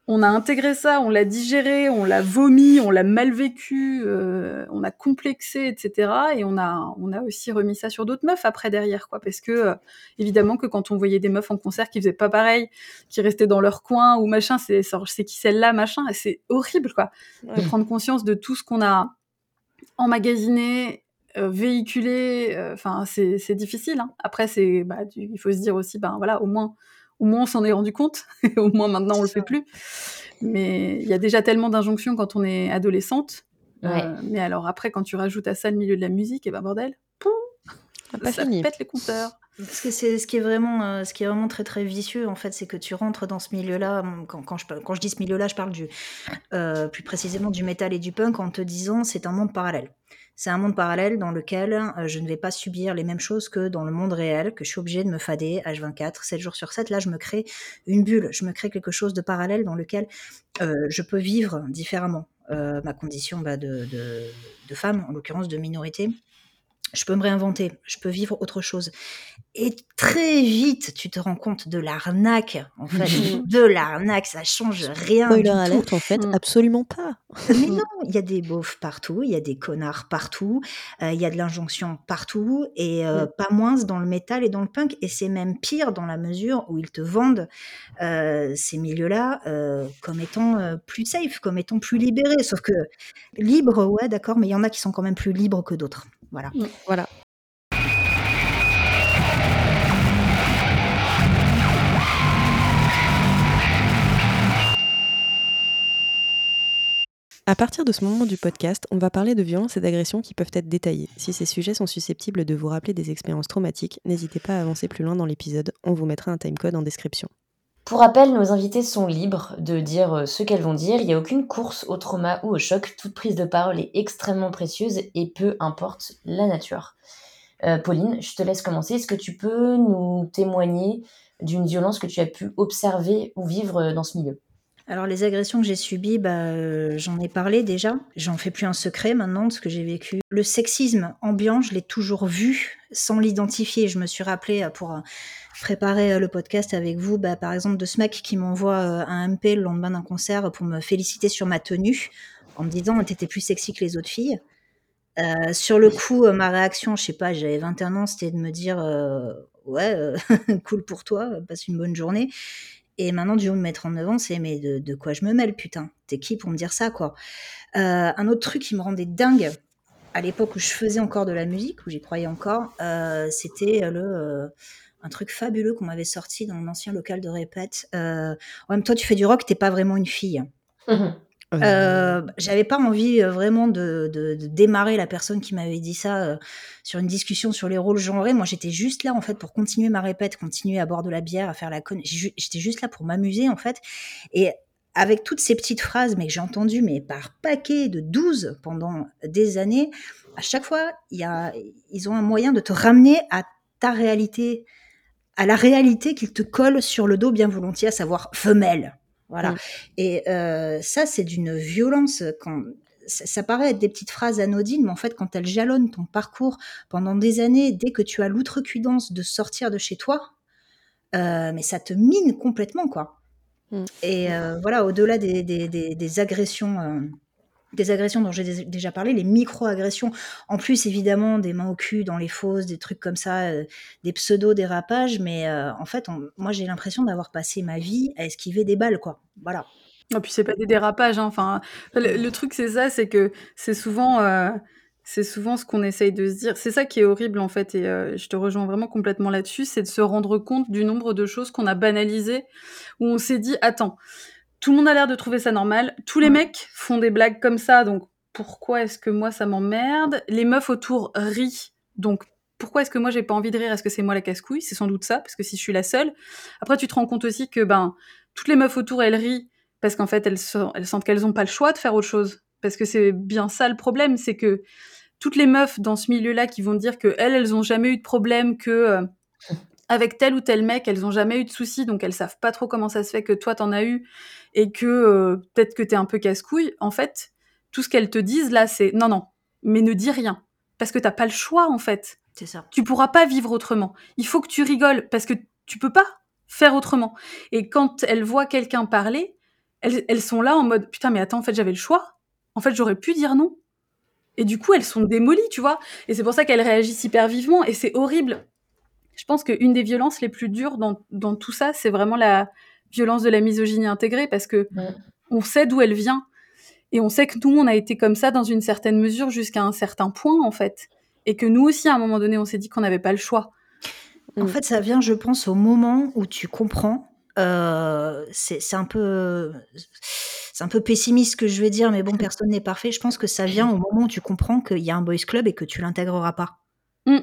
on a intégré ça, on l'a digéré, on l'a vomi, on l'a mal vécu, euh, on a complexé, etc. Et on a, on a aussi remis ça sur d'autres meufs après derrière, quoi. Parce que euh, évidemment que quand on voyait des meufs en concert qui faisaient pas pareil, qui restaient dans leur coin ou machin, c'est, c'est qui celle-là, machin, c'est horrible, quoi, de prendre conscience de tout ce qu'on a emmagasiné, euh, véhiculé. Enfin, c'est, difficile. Hein. Après, c'est, bah, il faut se dire aussi, ben voilà, au moins au moins on s'en est rendu compte, au moins maintenant on le fait plus. Mais il y a déjà tellement d'injonctions quand on est adolescente. Euh, mais alors après, quand tu rajoutes à ça le milieu de la musique, et ben bordel, poum, ça pète les compteurs. Parce que c'est ce qui est vraiment, euh, ce qui est vraiment très très vicieux en fait, c'est que tu rentres dans ce milieu-là. Quand, quand, je, quand je dis ce milieu-là, je parle du, euh, plus précisément du métal et du punk en te disant c'est un monde parallèle. C'est un monde parallèle dans lequel euh, je ne vais pas subir les mêmes choses que dans le monde réel, que je suis obligée de me fader H24, 7 jours sur 7. Là, je me crée une bulle, je me crée quelque chose de parallèle dans lequel euh, je peux vivre différemment euh, ma condition bah, de, de, femme, en l'occurrence de minorité je peux me réinventer, je peux vivre autre chose. Et très vite, tu te rends compte de l'arnaque, en fait, de l'arnaque, ça change rien Spoiler alerte, en fait, mm. absolument pas. Mais non, il y a des beaufs partout, il y a des connards partout, euh, il y a de l'injonction partout, et euh, mm. pas moins dans le métal et dans le punk, et c'est même pire dans la mesure où ils te vendent euh, ces milieux-là comme étant plus safe, comme étant plus libérés, sauf que libre, ouais, d'accord, mais il y en a qui sont quand même plus libres que d'autres. Voilà. Mm. Voilà. À partir de ce moment du podcast, on va parler de violences et d'agressions qui peuvent être détaillées. Si ces sujets sont susceptibles de vous rappeler des expériences traumatiques, n'hésitez pas à avancer plus loin dans l'épisode, on vous mettra un timecode en description. Pour rappel, nos invités sont libres de dire euh, ce qu'elles vont dire. Il n'y a aucune course au trauma ou au choc. Toute prise de parole est extrêmement précieuse et peu importe la nature. Euh, Pauline, je te laisse commencer. Est-ce que tu peux nous témoigner d'une violence que tu as pu observer ou vivre euh, dans ce milieu? Alors les agressions que j'ai subies, bah, j'en ai parlé déjà. J'en fais plus un secret maintenant de ce que j'ai vécu. Le sexisme ambiant, je l'ai toujours vu sans l'identifier. Je me suis rappelé pour préparer euh, le podcast avec vous, bah, par exemple, de ce mec qui m'envoie euh, un MP le lendemain d'un concert pour me féliciter sur ma tenue, en me disant t'étais plus sexy que les autres filles. Euh, sur le coup, ma réaction, je sais pas, j'avais 21 ans, c'était de me dire ouais, cool pour toi, passe une bonne journée. Et maintenant, du haut de mes 39 ans, c'est mais de, quoi je me mêle, putain? T'es qui pour me dire ça, quoi? Un autre truc qui me rendait dingue à l'époque où je faisais encore de la musique, où j'y croyais encore, c'était le un truc fabuleux qu'on m'avait sorti dans mon ancien local de répète. Euh, en même toi, tu fais du rock, t'es pas vraiment une fille. Mhm. Euh, j'avais pas envie euh, vraiment de, démarrer la personne qui m'avait dit ça sur une discussion sur les rôles genrés. Moi, j'étais juste là en fait pour continuer ma répète, continuer à boire de la bière, à faire la conne. J'étais juste là pour m'amuser en fait. Et avec toutes ces petites phrases, mais que j'ai entendues mais par paquet de 12 pendant des années, à chaque fois, ils ont un moyen de te ramener à ta réalité à la réalité qu'il te colle sur le dos bien volontiers, à savoir femelle. Voilà. Et euh, ça, c'est d'une violence quand ça, paraît être des petites phrases anodines, mais en fait, quand elles jalonnent ton parcours pendant des années, dès que tu as l'outrecuidance de sortir de chez toi, euh, mais ça te mine complètement, quoi. Mm. Et euh, voilà, au-delà des, des, des, agressions des agressions dont j'ai déjà parlé, les micro-agressions, en plus évidemment des mains au cul dans les fosses, des trucs comme ça, euh, des pseudo-dérapages, mais euh, en fait, moi j'ai l'impression d'avoir passé ma vie à esquiver des balles, quoi. Voilà. Et puis c'est pas des dérapages, hein. enfin, le, truc c'est ça, c'est que c'est souvent, euh, c'est souvent ce qu'on essaye de se dire. C'est ça qui est horrible en fait, et je te rejoins vraiment complètement là-dessus, c'est de se rendre compte du nombre de choses qu'on a banalisées, où on s'est dit, attends, tout le monde a l'air de trouver ça normal. Tous les mecs font des blagues comme ça, donc pourquoi est-ce que moi ça m'emmerde? Les meufs autour rient, donc pourquoi est-ce que moi j'ai pas envie de rire? Est-ce que c'est moi la casse-couille? C'est sans doute ça, parce que si je suis la seule. Après, tu te rends compte aussi que ben toutes les meufs autour elles rient parce qu'en fait elles, elles sentent qu'elles ont pas le choix de faire autre chose. Parce que c'est bien ça le problème, c'est que toutes les meufs dans ce milieu-là qui vont dire que elles, elles ont jamais eu de problème, que euh, avec tel ou tel mec, elles ont jamais eu de soucis, donc elles savent pas trop comment ça se fait que toi t'en as eu et que euh, peut-être que t'es un peu casse-couille. En fait, tout ce qu'elles te disent là, c'est non, non, mais ne dis rien. Parce que t'as pas le choix, en fait. C'est ça. Tu pourras pas vivre autrement. Il faut que tu rigoles parce que tu peux pas faire autrement. Et quand elles voient quelqu'un parler, elles, elles sont là en mode putain, mais attends, en fait, j'avais le choix. En fait, j'aurais pu dire non. Et du coup, elles sont démolies, tu vois. Et c'est pour ça qu'elles réagissent hyper vivement. Et c'est horrible. Je pense qu'une des violences les plus dures dans, dans tout ça, c'est vraiment la violence de la misogynie intégrée parce que on sait d'où elle vient. Et on sait que nous, on a été comme ça dans une certaine mesure jusqu'à un certain point, en fait. Et que nous aussi, à un moment donné, on s'est dit qu'on n'avait pas le choix. En Mm. fait, ça vient, je pense, au moment où tu comprends. euh, c'est un peu, c'est un peu pessimiste ce que je vais dire, mais bon, personne n'est parfait. Je pense que ça vient au moment où tu comprends qu'il y a un boys club et que tu l'intégreras pas. Mm.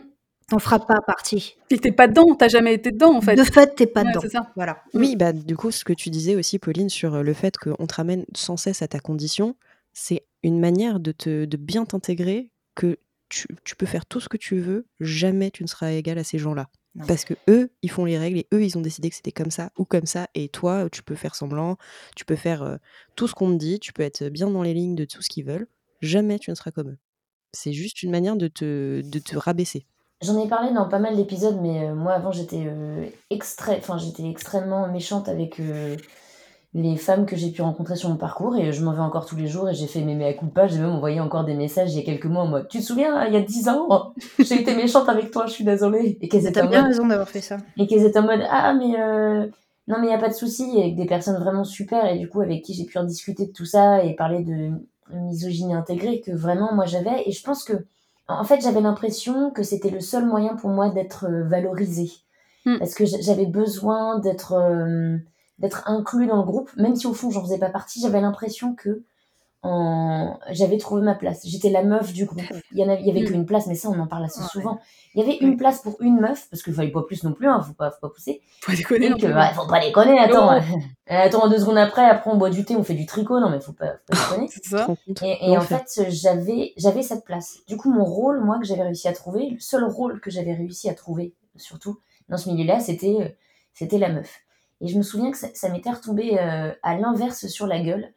T'en feras pas partie. Et t'es pas dedans, t'as jamais été dedans, en fait. De fait, t'es pas Ouais, dedans. c'est ça. Voilà. Oui, bah, du coup, ce que tu disais aussi, Pauline, sur euh, le fait qu'on te ramène sans cesse à ta condition, c'est une manière de, te, de bien t'intégrer que tu, tu peux faire tout ce que tu veux, jamais tu ne seras égal à ces gens-là. Non. Parce que eux, ils font les règles et eux, ils ont décidé que c'était comme ça ou comme ça. Et toi, tu peux faire semblant, tu peux faire euh, tout ce qu'on te dit, tu peux être bien dans les lignes de tout ce qu'ils veulent. Jamais tu ne seras comme eux. C'est juste une manière de te, de te rabaisser. J'en ai parlé dans pas mal d'épisodes, mais euh, moi avant j'étais euh, extra- enfin, j'étais extrêmement méchante avec euh, les femmes que j'ai pu rencontrer sur mon parcours et je m'en vais encore tous les jours et j'ai fait mes mea culpa, j'ai même envoyé encore des messages il y a quelques mois en mode Tu te souviens, il y a 10 ans, j'ai été méchante avec toi, je suis désolée. Et qu'elles étaient, en bien mode, raison d'avoir fait ça. et qu'elles étaient en mode Ah, mais euh, non, mais il n'y a pas de souci, et avec des personnes vraiment super et du coup avec qui j'ai pu en discuter de tout ça et parler de misogynie intégrée que vraiment moi j'avais. Et je pense que en fait, j'avais l'impression que c'était le seul moyen pour moi d'être euh, valorisée. Mm. Parce que j'avais besoin d'être euh, d'être inclus dans le groupe, même si au fond j'en faisais pas partie, j'avais l'impression que en... j'avais trouvé ma place. J'étais la meuf du groupe. Il y en avait, il y avait Mm. qu'une place, mais ça on en parle assez Ouais. souvent. Il y avait une place pour une meuf, parce qu'il fallait pas plus non plus, hein, faut pas, faut pas pousser. Faut pas déconner plus. ouais, faut pas déconner, attends. Non. attends, deux secondes après, après on boit du thé, on fait du tricot, non mais faut pas, faut pas déconner. Ça. Et, et en fait, j'avais, j'avais cette place. Du coup, mon rôle, moi, que j'avais réussi à trouver, le seul rôle que j'avais réussi à trouver, surtout dans ce milieu-là, c'était, euh, c'était la meuf. Et je me souviens que ça, ça m'était retombé euh, à l'inverse sur la gueule.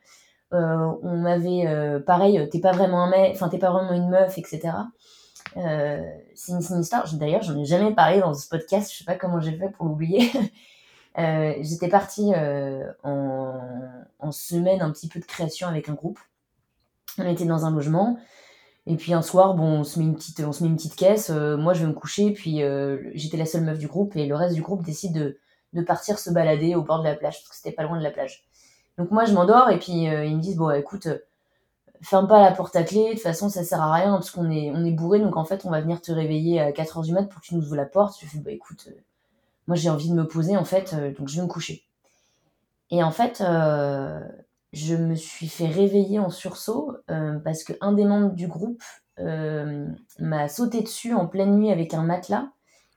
Euh, on m'avait, euh, pareil, euh, t'es pas vraiment un mec, enfin, t'es pas vraiment une meuf, etc. C'est une, une histoire, d'ailleurs, j'en ai jamais parlé dans ce podcast, je sais pas comment j'ai fait pour l'oublier. J'étais partie en, semaine un petit peu de création avec un groupe. On était dans un logement. Et puis un soir, bon, on se met une petite, on se met une petite caisse. moi, je vais me coucher. Puis j'étais la seule meuf du groupe. Et le reste du groupe décide de, de partir se balader au bord de la plage. Parce que c'était pas loin de la plage. Donc moi, je m'endors. Et puis euh, ils me disent, bon, écoute, euh, ferme pas la porte à clé. De toute façon, ça sert à rien. Parce qu'on est, on est bourré. Donc en fait, on va venir te réveiller à 4h du mat pour que tu nous ouvres la porte. Je fais, bah écoute, euh, moi j'ai envie de me poser en fait. euh, donc je vais me coucher. Et en fait, euh, je me suis fait réveiller en sursaut euh, parce qu'un des membres du groupe euh, m'a sauté dessus en pleine nuit avec un matelas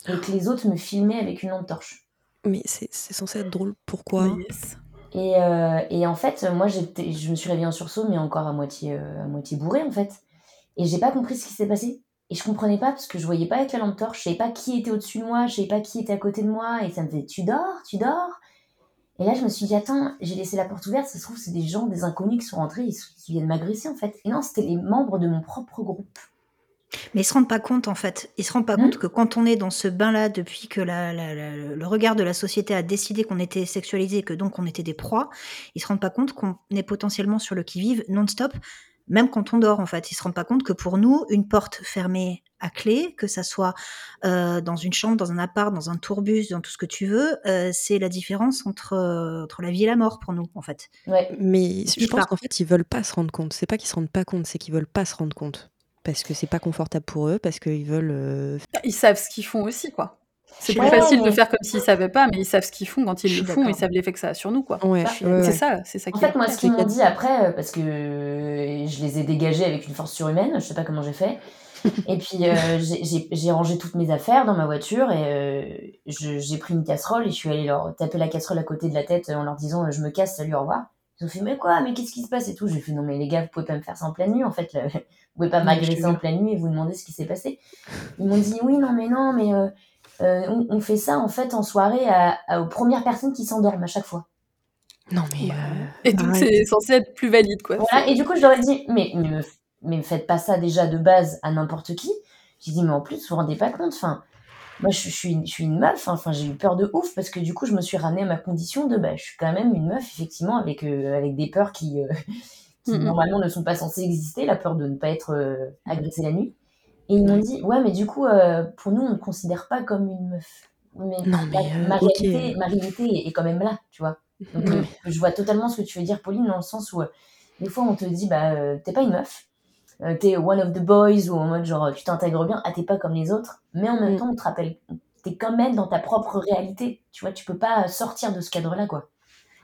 et que les autres me filmaient avec une lampe torche. Mais c'est c'est censé être drôle. Pourquoi? Yes. Et, euh, et en fait, moi, je me suis réveillée en sursaut, mais encore à moitié, euh, à moitié bourrée, en fait. Et j'ai pas compris ce qui s'est passé. Et je comprenais pas, parce que je voyais pas avec la lampe torche, je savais pas qui était au-dessus de moi, je savais pas qui était à côté de moi, et ça me fait Tu dors Tu dors Et là, je me suis dit Attends, j'ai laissé la porte ouverte, ça se trouve, c'est des gens, des inconnus qui sont rentrés, ils- qui viennent m'agresser, en fait. Et non, c'était les membres de mon propre groupe. Mais ils se rendent pas compte en fait. Ils se rendent pas compte que quand on est dans ce bain-là depuis que la, la- la- le regard de la société a décidé qu'on était sexualisé et que donc on était des proies, ils se rendent pas compte qu'on est potentiellement sur le qui-vive non-stop, même quand on dort en fait. Ils se rendent pas compte que pour nous, une porte fermée à clé, que ça soit euh, dans une chambre, dans un appart, dans un tourbus, dans tout ce que tu veux, euh, c'est la différence entre, euh, entre la vie et la mort pour nous en fait. Ouais. Mais je pense qu'en fait, ils veulent pas se rendre compte. C'est pas qu'ils se rendent pas compte, c'est qu'ils veulent pas se rendre compte. Parce que c'est pas confortable pour eux, parce qu'ils veulent. euh, Ils savent ce qu'ils font aussi, quoi. C'est plus Ouais, facile de faire comme s'ils savaient pas, mais ils savent ce qu'ils font quand ils le font, ils savent l'effet que ça a sur nous, quoi. Ouais, Bah, ouais, C'est ouais. ça, c'est ça En qui fait, moi, ce qu'ils m'ont dit après, euh, parce que je les ai dégagés avec une force surhumaine, je sais pas comment j'ai fait. Et puis, euh, j'ai- j'ai j'ai rangé toutes mes affaires dans ma voiture et euh, je- j'ai pris une casserole et je suis allée leur taper la casserole à côté de la tête en leur disant Je me casse, salut, au revoir. Ils ont fait Mais quoi Mais qu'est-ce qui se passe et tout J'ai fait Non, mais les gars, vous pouvez pas me faire ça en pleine nuit en fait. là. Vous pouvez pas m'agresser en pleine nuit et vous demander ce qui s'est passé. Ils m'ont dit Oui, non, mais non, mais euh, euh, on, on fait ça en fait en soirée à- à- aux premières personnes qui s'endorment à chaque fois. Non, mais. Bah, euh, Et donc, arrête. c'est censé être plus valide, quoi. Voilà, et du coup, je leur ai dit, mais ne me, mais faites pas ça déjà de base à n'importe qui. J'ai dit, mais en plus, vous vous rendez pas compte, enfin, moi, je, suis, je suis une meuf, hein. enfin, j'ai eu peur de ouf parce que du coup, je me suis ramenée à ma condition de, bah, je suis quand même une meuf, effectivement, avec, euh, avec des peurs qui, euh, qui normalement ne sont pas censées exister, la peur de ne pas être euh, agressée la nuit. Et ils m'ont dit, ouais, mais du coup, pour nous, on ne considère pas comme une meuf. Mais, non, mais ma, réalité, ma, réalité, est quand même là, tu vois. Donc, je vois totalement ce que tu veux dire, Pauline, dans le sens où des fois, on te dit, bah, t'es pas une meuf, t'es one of the boys ou en mode genre tu t'intègres bien, ah t'es pas comme les autres, mais en même mm. temps on te rappelle, t'es quand même dans ta propre réalité, tu vois, tu peux pas sortir de ce cadre-là quoi.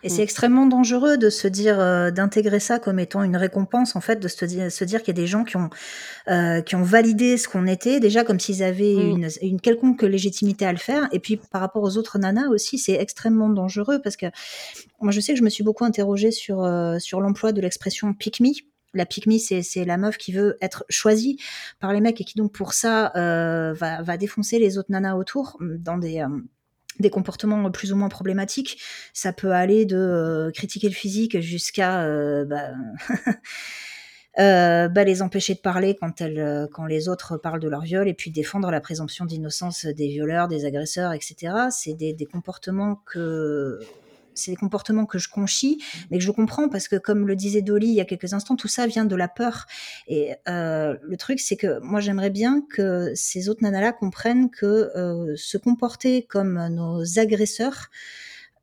Et c'est extrêmement dangereux de se dire, euh, d'intégrer ça comme étant une récompense, en fait, de se dire, se dire qu'il y a des gens qui ont, euh, qui ont validé ce qu'on était, déjà comme s'ils avaient mm. une, une, quelconque légitimité à le faire. Et puis par rapport aux autres nanas aussi, c'est extrêmement dangereux parce que moi je sais que je me suis beaucoup interrogée sur, sur l'emploi de l'expression pick me la pick c'est la meuf qui veut être choisie par les mecs et qui donc pour ça euh, va, défoncer les autres nanas autour mm, dans des euh, des comportements plus ou moins problématiques. Ça peut aller de euh, critiquer le physique jusqu'à bah, bah, les empêcher de parler quand, elles, quand les autres parlent de leur viol et puis défendre la présomption d'innocence des violeurs, des agresseurs, etc. C'est des, comportements que c'est des comportements que je conchis, mmh. mais que je comprends parce que, comme le disait Dolly il y a quelques instants, tout ça vient de la peur. Et euh, le truc, c'est que moi, j'aimerais bien que ces autres nanas-là comprennent que euh, se comporter comme nos agresseurs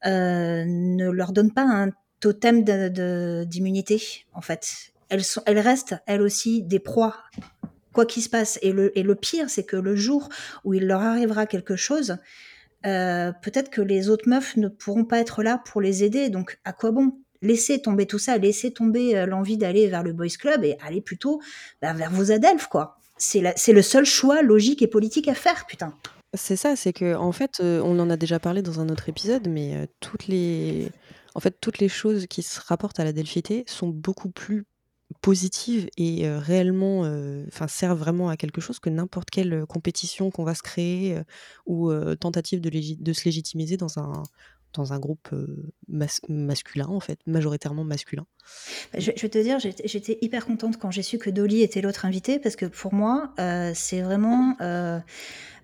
euh, ne leur donne pas un totem d'immunité, en fait. Elles, sont, elles restent, elles aussi, des proies quoi qu'il se passe. Et le, et le pire, c'est que le jour où il leur arrivera quelque chose, euh, peut-être que les autres meufs ne pourront pas être là pour les aider. Donc, à quoi bon? Laissez tomber tout ça, laissez tomber euh, l'envie d'aller vers le boys club et aller plutôt bah, vers vos adelphes, quoi. C'est le seul choix logique et politique à faire, putain. C'est ça, c'est que en fait, euh, on en a déjà parlé dans un autre épisode, mais toutes les, en fait, toutes les choses qui se rapportent à la delphité sont beaucoup plus positive et réellement, enfin sert vraiment à quelque chose que n'importe quelle compétition qu'on va se créer ou tentative de, se légitimiser dans un, dans un groupe masculin, en fait, majoritairement masculin. Bah, je, vais te dire, j'étais hyper contente quand j'ai su que Dolly était l'autre invitée, parce que pour moi, c'est vraiment...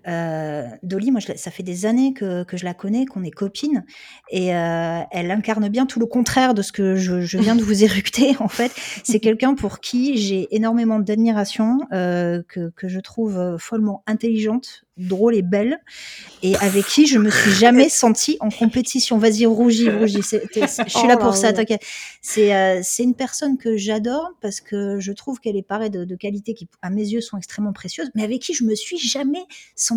Euh, Dolly, moi, ça fait des années que, je la connais, qu'on est copines, et euh, elle incarne bien tout le contraire de ce que je, viens de vous éructer. En fait, c'est quelqu'un pour qui j'ai énormément d'admiration, euh, que, que, je trouve follement intelligente, drôle et belle, et avec qui je me suis jamais sentie en compétition. Vas-y, rougis, rougis. je suis là pour ça, t'inquiète. C'est euh, c'est une personne que j'adore parce que je trouve qu'elle est parée de, de qualités qui, à mes yeux, sont extrêmement précieuses, mais avec qui je me suis jamais sentie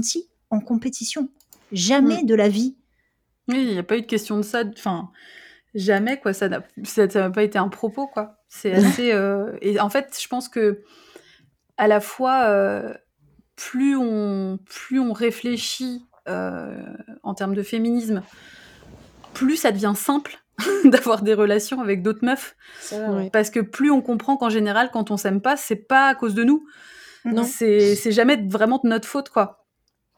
en compétition. Jamais mm. de la vie. Oui, il n'y a pas eu de question de ça. Enfin, jamais, quoi. Ça n'a pas été un propos, quoi. C'est assez. Euh, et en fait, je pense que à la fois, euh, plus on, plus on réfléchit euh, en termes de féminisme, plus ça devient simple d'avoir des relations avec d'autres meufs. Parce que plus on comprend qu'en général, quand on s'aime pas, c'est pas à cause de nous. Non. C'est jamais vraiment de notre faute, quoi.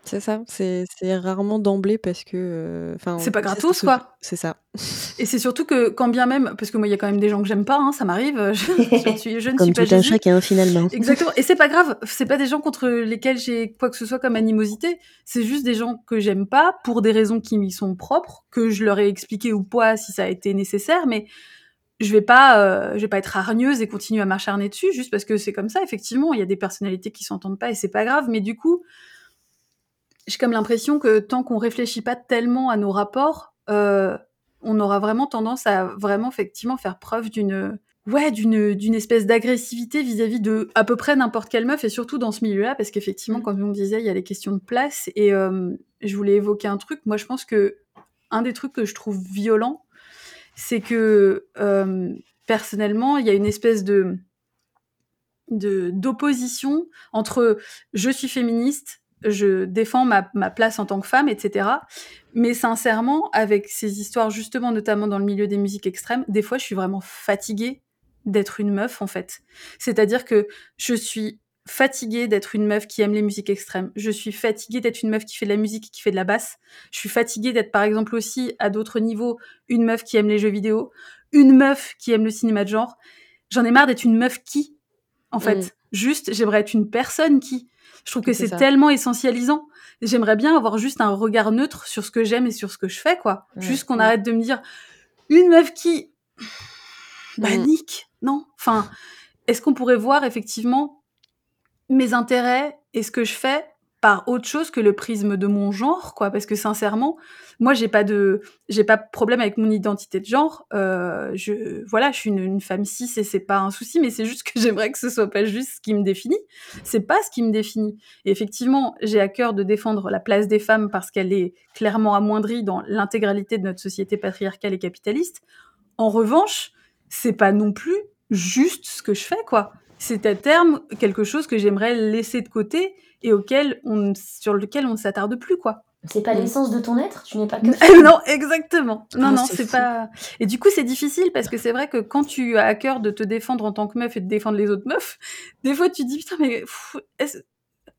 C'est ça, c'est rarement d'emblée parce que. Euh, enfin, c'est pas gratos, quoi. C'est ça. Et c'est surtout que, quand bien même, parce que moi, il y a quand même des gens que j'aime pas, hein, ça m'arrive, je, je, suis, je ne comme suis pas tout un chacun, finalement. Exactement. Et c'est pas grave, c'est pas des gens contre lesquels j'ai quoi que ce soit comme animosité, c'est juste des gens que j'aime pas pour des raisons qui m'y sont propres, que je leur ai expliqué ou pas si ça a été nécessaire, mais je vais pas euh, je vais pas être hargneuse et continuer à m'acharner dessus juste parce que c'est comme ça effectivement il y a des personnalités qui s'entendent pas et c'est pas grave mais du coup j'ai comme l'impression que tant qu'on réfléchit pas tellement à nos rapports, euh, on aura vraiment tendance à vraiment effectivement faire preuve d'une ouais d'une d'une espèce d'agressivité vis-à-vis de à peu près n'importe quelle meuf et surtout dans ce milieu-là parce qu'effectivement comme on disait il y a les questions de place et euh, je voulais évoquer un truc. Moi je pense que un des trucs que je trouve violent c'est que euh, personnellement il y a une espèce de d'opposition entre je suis féministe je défends ma, place en tant que femme, etc. Mais sincèrement, avec ces histoires, justement, notamment dans le milieu des musiques extrêmes, des fois, je suis vraiment fatiguée d'être une meuf, en fait. C'est-à-dire que je suis fatiguée d'être une meuf qui aime les musiques extrêmes. Je suis fatiguée d'être une meuf qui fait de la musique, qui fait de la basse. Je suis fatiguée d'être, par exemple, aussi, à d'autres niveaux, une meuf qui aime les jeux vidéo, une meuf qui aime le cinéma de genre. J'en ai marre d'être une meuf qui en fait. Mmh. Juste, j'aimerais être une personne qui. Je trouve que C'est tellement essentialisant. J'aimerais bien avoir juste un regard neutre sur ce que j'aime et sur ce que je fais, quoi. Juste qu'on arrête de me dire une meuf qui. Bah, Mm. nique, non. Enfin, est-ce qu'on pourrait voir effectivement mes intérêts et ce que je fais par autre chose que le prisme de mon genre, quoi. Parce que sincèrement, moi, j'ai pas de, j'ai pas de problème avec mon identité de genre. Euh, je, voilà, je suis une, femme cis et c'est pas un souci, mais c'est juste que j'aimerais que ce soit pas juste ce qui me définit. C'est pas ce qui me définit. Et effectivement, j'ai à cœur de défendre la place des femmes parce qu'elle est clairement amoindrie dans l'intégralité de notre société patriarcale et capitaliste. En revanche, c'est pas non plus juste ce que je fais, quoi. C'est à terme quelque chose que j'aimerais laisser de côté et auquel on, sur lequel on ne s'attarde plus, quoi. C'est pas l'essence de ton être? Tu n'es pas que non, exactement. Non, Ah, non, c'est pas. Et du coup, c'est difficile parce que c'est vrai que quand tu as à cœur de te défendre en tant que meuf et de défendre les autres meufs, des fois tu te dis putain, mais est-ce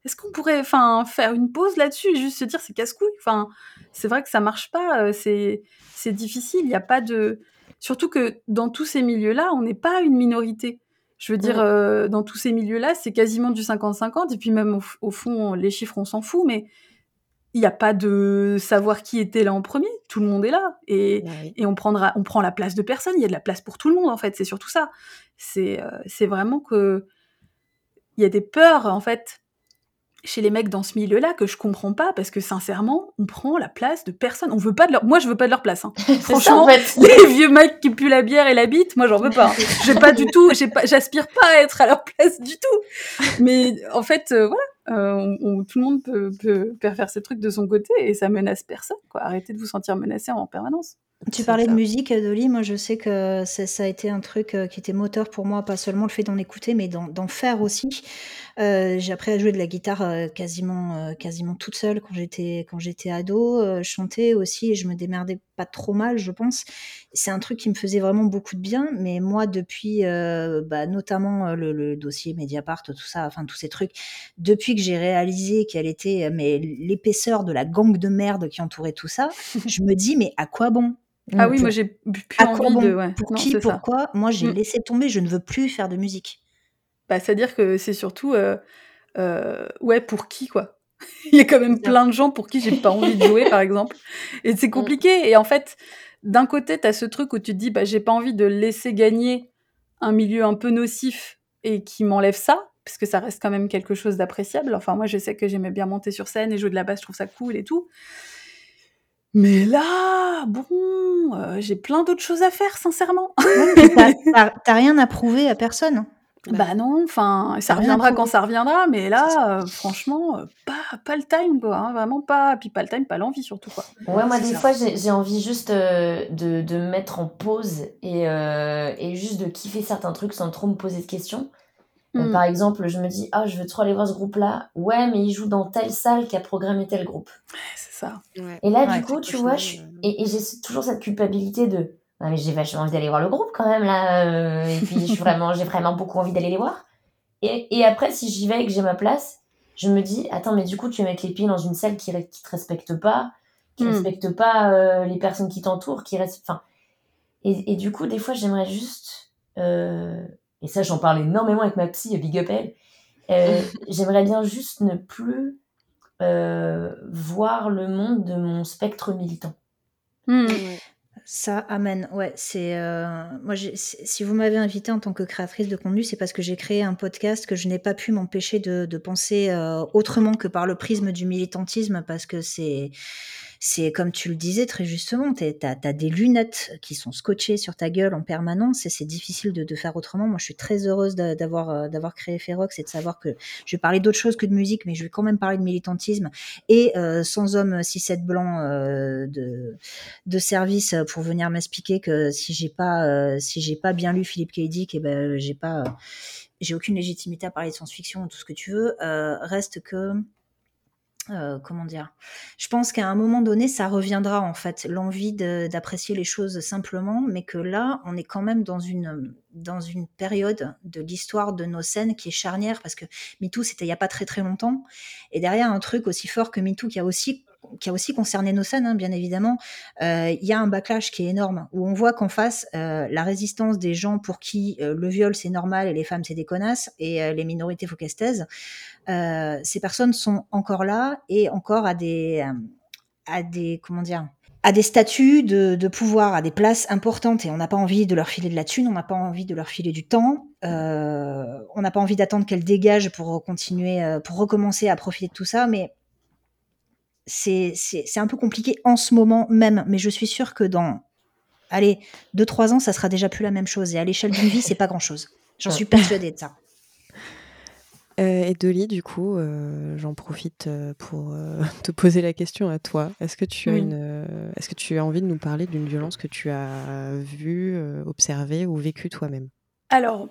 est-ce qu'on pourrait enfin faire une pause là-dessus et juste se dire c'est casse-couille? Enfin, c'est vrai que ça marche pas, euh, c'est c'est difficile, il n'y a pas de surtout que dans tous ces milieux-là, on n'est pas une minorité. Je veux dire, euh, dans tous ces milieux-là, c'est quasiment du 50-50, et puis même au, fond, les chiffres, on s'en fout, mais il n'y a pas de savoir qui était là en premier, tout le monde est là, et, Bah et on, prendra, on prend la place de personne, il y a de la place pour tout le monde, en fait, c'est surtout ça. C'est euh, c'est vraiment que il y a des peurs, en fait, chez les mecs dans ce milieu-là que je comprends pas, parce que sincèrement, on prend la place de personne. On veut pas de leur... Moi, je veux pas de leur place. hein. Ça, Franchement, en fait. les vieux mecs qui puent la bière et la bite, moi j'en veux pas. hein. J'ai pas du tout, j'ai pas, j'aspire pas à être à leur place du tout. Mais en fait, euh, voilà, euh, on- on- tout le monde peut, peut, peut faire ses trucs de son côté et ça menace personne. Quoi. Arrêtez de vous sentir menacé en permanence. Tu parlais de musique, Dolly. Moi, je sais que ça, ça a été un truc euh, qui était moteur pour moi, pas seulement le fait d'en écouter, mais d'en faire aussi. Euh, j'ai appris à jouer de la guitare euh, quasiment, euh, quasiment toute seule quand j'étais quand j'étais ado. Chantais aussi et je me démerdais pas trop mal, je pense. C'est un truc qui me faisait vraiment beaucoup de bien. Mais moi, depuis, bah, notamment le, le dossier Mediapart, tout ça, enfin tous ces trucs, depuis que j'ai réalisé quelle était mais l'épaisseur de la gangue de merde qui entourait tout ça, je me dis mais à quoi bon? Ah oui, Pour- moi j'ai plus envie bon? de. Ouais. Pour Non, qui? ça. Pourquoi? Moi, j'ai Mm. laissé tomber. Je ne veux plus faire de musique. Bah, C'est-à-dire que c'est surtout. euh, euh, ouais, pour qui, quoi? Il y a quand même plein de gens pour qui j'ai pas envie de jouer, par exemple. Et c'est compliqué. Et en fait, d'un côté, tu as ce truc où tu te dis, bah, j'ai pas envie de laisser gagner un milieu un peu nocif et qui m'enlève ça, parce que ça reste quand même quelque chose d'appréciable. Enfin, moi, je sais que j'aimais bien monter sur scène et jouer de la basse, je trouve ça cool et tout. Mais là, bon, euh, j'ai plein d'autres choses à faire, sincèrement. Ouais, t'as rien à prouver à personne. Bah non, enfin, ça reviendra quand ça reviendra, mais là, euh, franchement, euh, pas, pas le time, quoi, hein, vraiment pas. Puis pas le time, pas l'envie surtout, quoi. Ouais, moi, des ça. fois, j'ai envie juste euh, de, de me mettre en pause et, euh, et juste de kiffer certains trucs sans trop me poser de questions. Mm. par exemple, je me dis, ah, je veux trop aller voir ce groupe-là. Ouais, mais il joue dans telle salle qui a programmé tel groupe. Ouais, c'est ça. Ouais. Et là, Ouais, du coup, tu vois, je, final, et, et j'ai toujours cette culpabilité de, ah, mais j'ai vachement envie d'aller voir le groupe quand même, là. euh, et puis, je suis vraiment, j'ai vraiment beaucoup envie d'aller les voir. Et, et après, si j'y vais et que j'ai ma place, je me dis, attends, mais du coup, tu vas mettre les pieds dans une salle qui, qui te respecte pas, qui Mm. respecte pas euh, les personnes qui t'entourent, qui restent, enfin. Et, et du coup, des fois, j'aimerais juste, euh, et ça, j'en parle énormément avec ma psy, Big Up elle, euh, j'aimerais bien juste ne plus voir le monde de mon spectre militant. Mm. Ça, amen. Ouais, c'est euh, moi. Si vous m'avez invité en tant que créatrice de contenu, c'est parce que j'ai créé un podcast que je n'ai pas pu m'empêcher de, de penser euh, autrement que par le prisme du militantisme, parce que c'est c'est comme tu le disais très justement, t'as as des lunettes qui sont scotchées sur ta gueule en permanence et c'est difficile de, faire autrement. Moi, je suis très heureuse euh, d'avoir créé Ferox et de savoir que je vais parler d'autre chose que de musique, mais je vais quand même parler de militantisme et euh, sans homme 6-7 blanc euh, de service pour venir m'expliquer que si j'ai pas si j'ai pas bien lu Philippe K. Dick, et ben j'ai pas j'ai aucune légitimité à parler de science-fiction ou tout ce que tu veux. Reste que euh, comment dire Je pense qu'à un moment donné, ça reviendra en fait, l'envie d'apprécier les choses simplement, mais que là, on est quand même dans une dans une période de l'histoire de nos scènes qui est charnière parce que MeToo c'était il y a pas très très longtemps, et derrière un truc aussi fort que MeToo qui a aussi qui a aussi concerné nos scènes, hein, bien évidemment, il y a un backlash qui est énorme, où on voit qu'en face, la résistance des gens pour qui le viol c'est normal et les femmes c'est des connasses, et les minorités taisent, ces personnes sont encore là et encore à des, à des, comment dire, à des statuts de, pouvoir, à des places importantes, et on n'a pas envie de leur filer de la thune, on n'a pas envie de leur filer du temps, euh, on n'a pas envie d'attendre qu'elles dégagent pour continuer, euh, pour recommencer à profiter de tout ça, mais c'est un peu compliqué en ce moment même, mais je suis sûre que dans, allez, 2-3 ans, ça sera déjà plus la même chose, et à l'échelle d'une vie, c'est pas grand-chose. J'en suis persuadée de ça. Euh, et Dolly, du coup, euh, j'en profite euh, pour te poser la question à toi. Est-ce que tu as une, est-ce que tu as envie de nous parler d'une violence que tu as vue, observée ou vécue toi-même? Alors,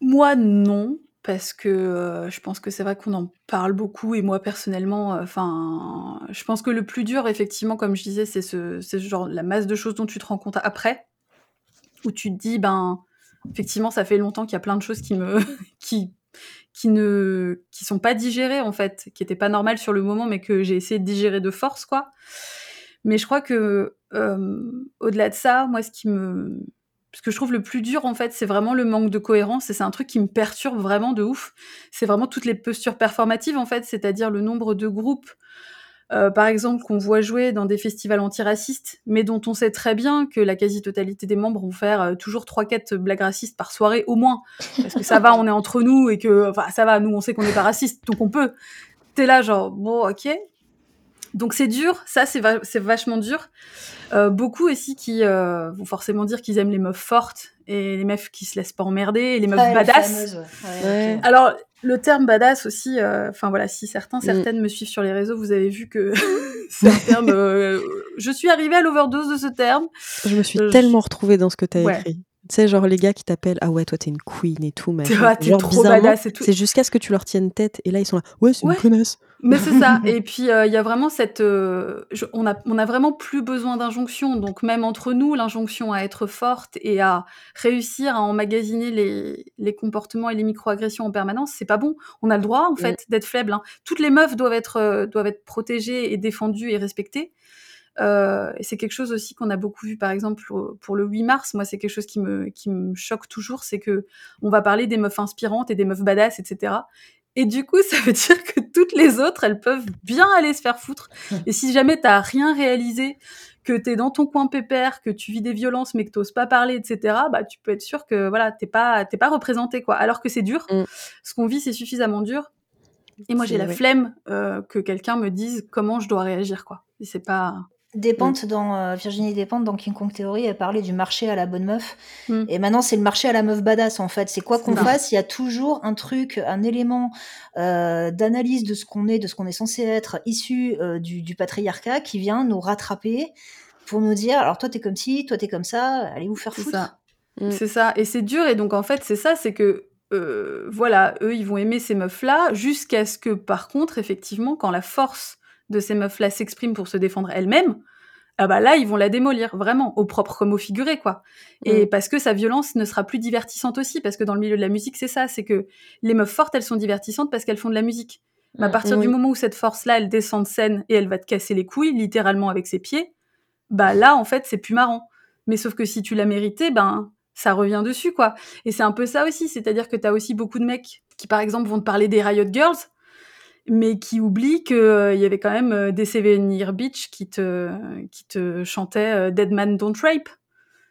moi non, parce que je pense que c'est vrai qu'on en parle beaucoup et moi personnellement, enfin, je pense que le plus dur, effectivement, comme je disais, c'est ce, genre la masse de choses dont tu te rends compte après, où tu te dis, ben, effectivement, ça fait longtemps qu'il y a plein de choses qui me, qui qui ne qui sont pas digérées en fait, qui étaient pas normales sur le moment, mais que j'ai essayé de digérer de force quoi. Mais je crois que euh, au-delà de ça, moi ce qui me ce que je trouve le plus dur en fait, c'est vraiment le manque de cohérence et c'est un truc qui me perturbe vraiment de ouf. C'est vraiment toutes les postures performatives en fait, c'est-à-dire le nombre de groupes euh, par exemple, qu'on voit jouer dans des festivals antiracistes, mais dont on sait très bien que la quasi-totalité des membres vont faire euh, toujours trois quatre blagues racistes par soirée au moins, parce que ça va, on est entre nous et que, enfin, ça va, nous on sait qu'on n'est pas raciste, donc on peut. T'es là genre bon, ok. Donc c'est dur, ça c'est vachement dur. Euh, beaucoup aussi qui vont forcément dire qu'ils aiment les meufs fortes et les meufs qui se laissent pas emmerder et les meufs badass. Alors le terme badass aussi, euh, enfin voilà, si certains, mm. certaines me suivent sur les réseaux, vous avez vu que c'est un terme. Euh, je suis arrivée à l'overdose de ce terme. Je me suis euh, tellement retrouvée dans ce que tu as écrit. Tu sais, genre les gars qui t'appellent, ah ouais, toi t'es une queen et tout, mais t'es trop badass et tout. C'est jusqu'à ce que tu leur tiennes tête et là ils sont là, ouais, c'est une connasse. Mais c'est ça. et puis il y a vraiment cette, on a, on a vraiment plus besoin d'injonction. Donc même entre nous, l'injonction à être forte et à réussir à emmagasiner les, les comportements et les microagressions en permanence, c'est pas bon. On a le droit en fait d'être faible. Hein. Toutes les meufs doivent être, doivent être protégées et défendues et respectées. Euh, c'est quelque chose aussi qu'on a beaucoup vu, par exemple, pour le 8 mars. Moi, c'est quelque chose qui me, qui me choque toujours, c'est que on va parler des meufs inspirantes et des meufs badass, etc. Et du coup, ça veut dire que toutes les autres, elles peuvent bien aller se faire foutre. Et si jamais t'as rien réalisé, que t'es dans ton coin pépère, que tu vis des violences, mais que t'oses pas parler, etc., bah, tu peux être sûr que, voilà, t'es pas, t'es pas représenté, quoi. Alors que c'est dur. Mm. Ce qu'on vit, c'est suffisamment dur. Et moi, j'ai la flemme euh, que quelqu'un me dise comment je dois réagir, quoi. Et c'est pas. Despentes mm. dans euh, Virginie Despentes dans King Kong Theory, elle parlait du marché à la bonne meuf. Mm. Et maintenant, c'est le marché à la meuf badass en fait. C'est quoi qu'on fasse, il y a toujours un truc, un élément euh, d'analyse de ce qu'on est, de ce qu'on est censé être, issu euh, du, du, patriarcat, qui vient nous rattraper pour nous dire alors toi t'es comme ci, toi t'es comme ça, allez vous faire foutre. Mm. C'est ça. Et c'est dur. Et donc en fait, c'est ça, c'est que voilà, eux, ils vont aimer ces meufs-là, jusqu'à ce que, par contre, effectivement, quand la force de ces meufs-là s'expriment pour se défendre elles-mêmes, ah bah là, ils vont la démolir, vraiment, au propre comme au figuré, quoi. Et mm. parce que sa violence ne sera plus divertissante aussi, parce que dans le milieu de la musique, c'est ça, c'est que les meufs fortes, elles sont divertissantes parce qu'elles font de la musique. Mais à mm. partir du moment où cette force-là, elle descend de scène et elle va te casser les couilles, littéralement avec ses pieds, bah là, en fait, c'est plus marrant. Mais sauf que si tu l'as mérité, ben, ça revient dessus, quoi. Et c'est un peu ça aussi, c'est-à-dire que t'as aussi beaucoup de mecs qui, par exemple, vont te parler des Riot Girls, mais qui oublie qu'il euh, y avait quand même euh, des Seven Beach qui te, qui te chantaient euh, Dead Man Don't Rape.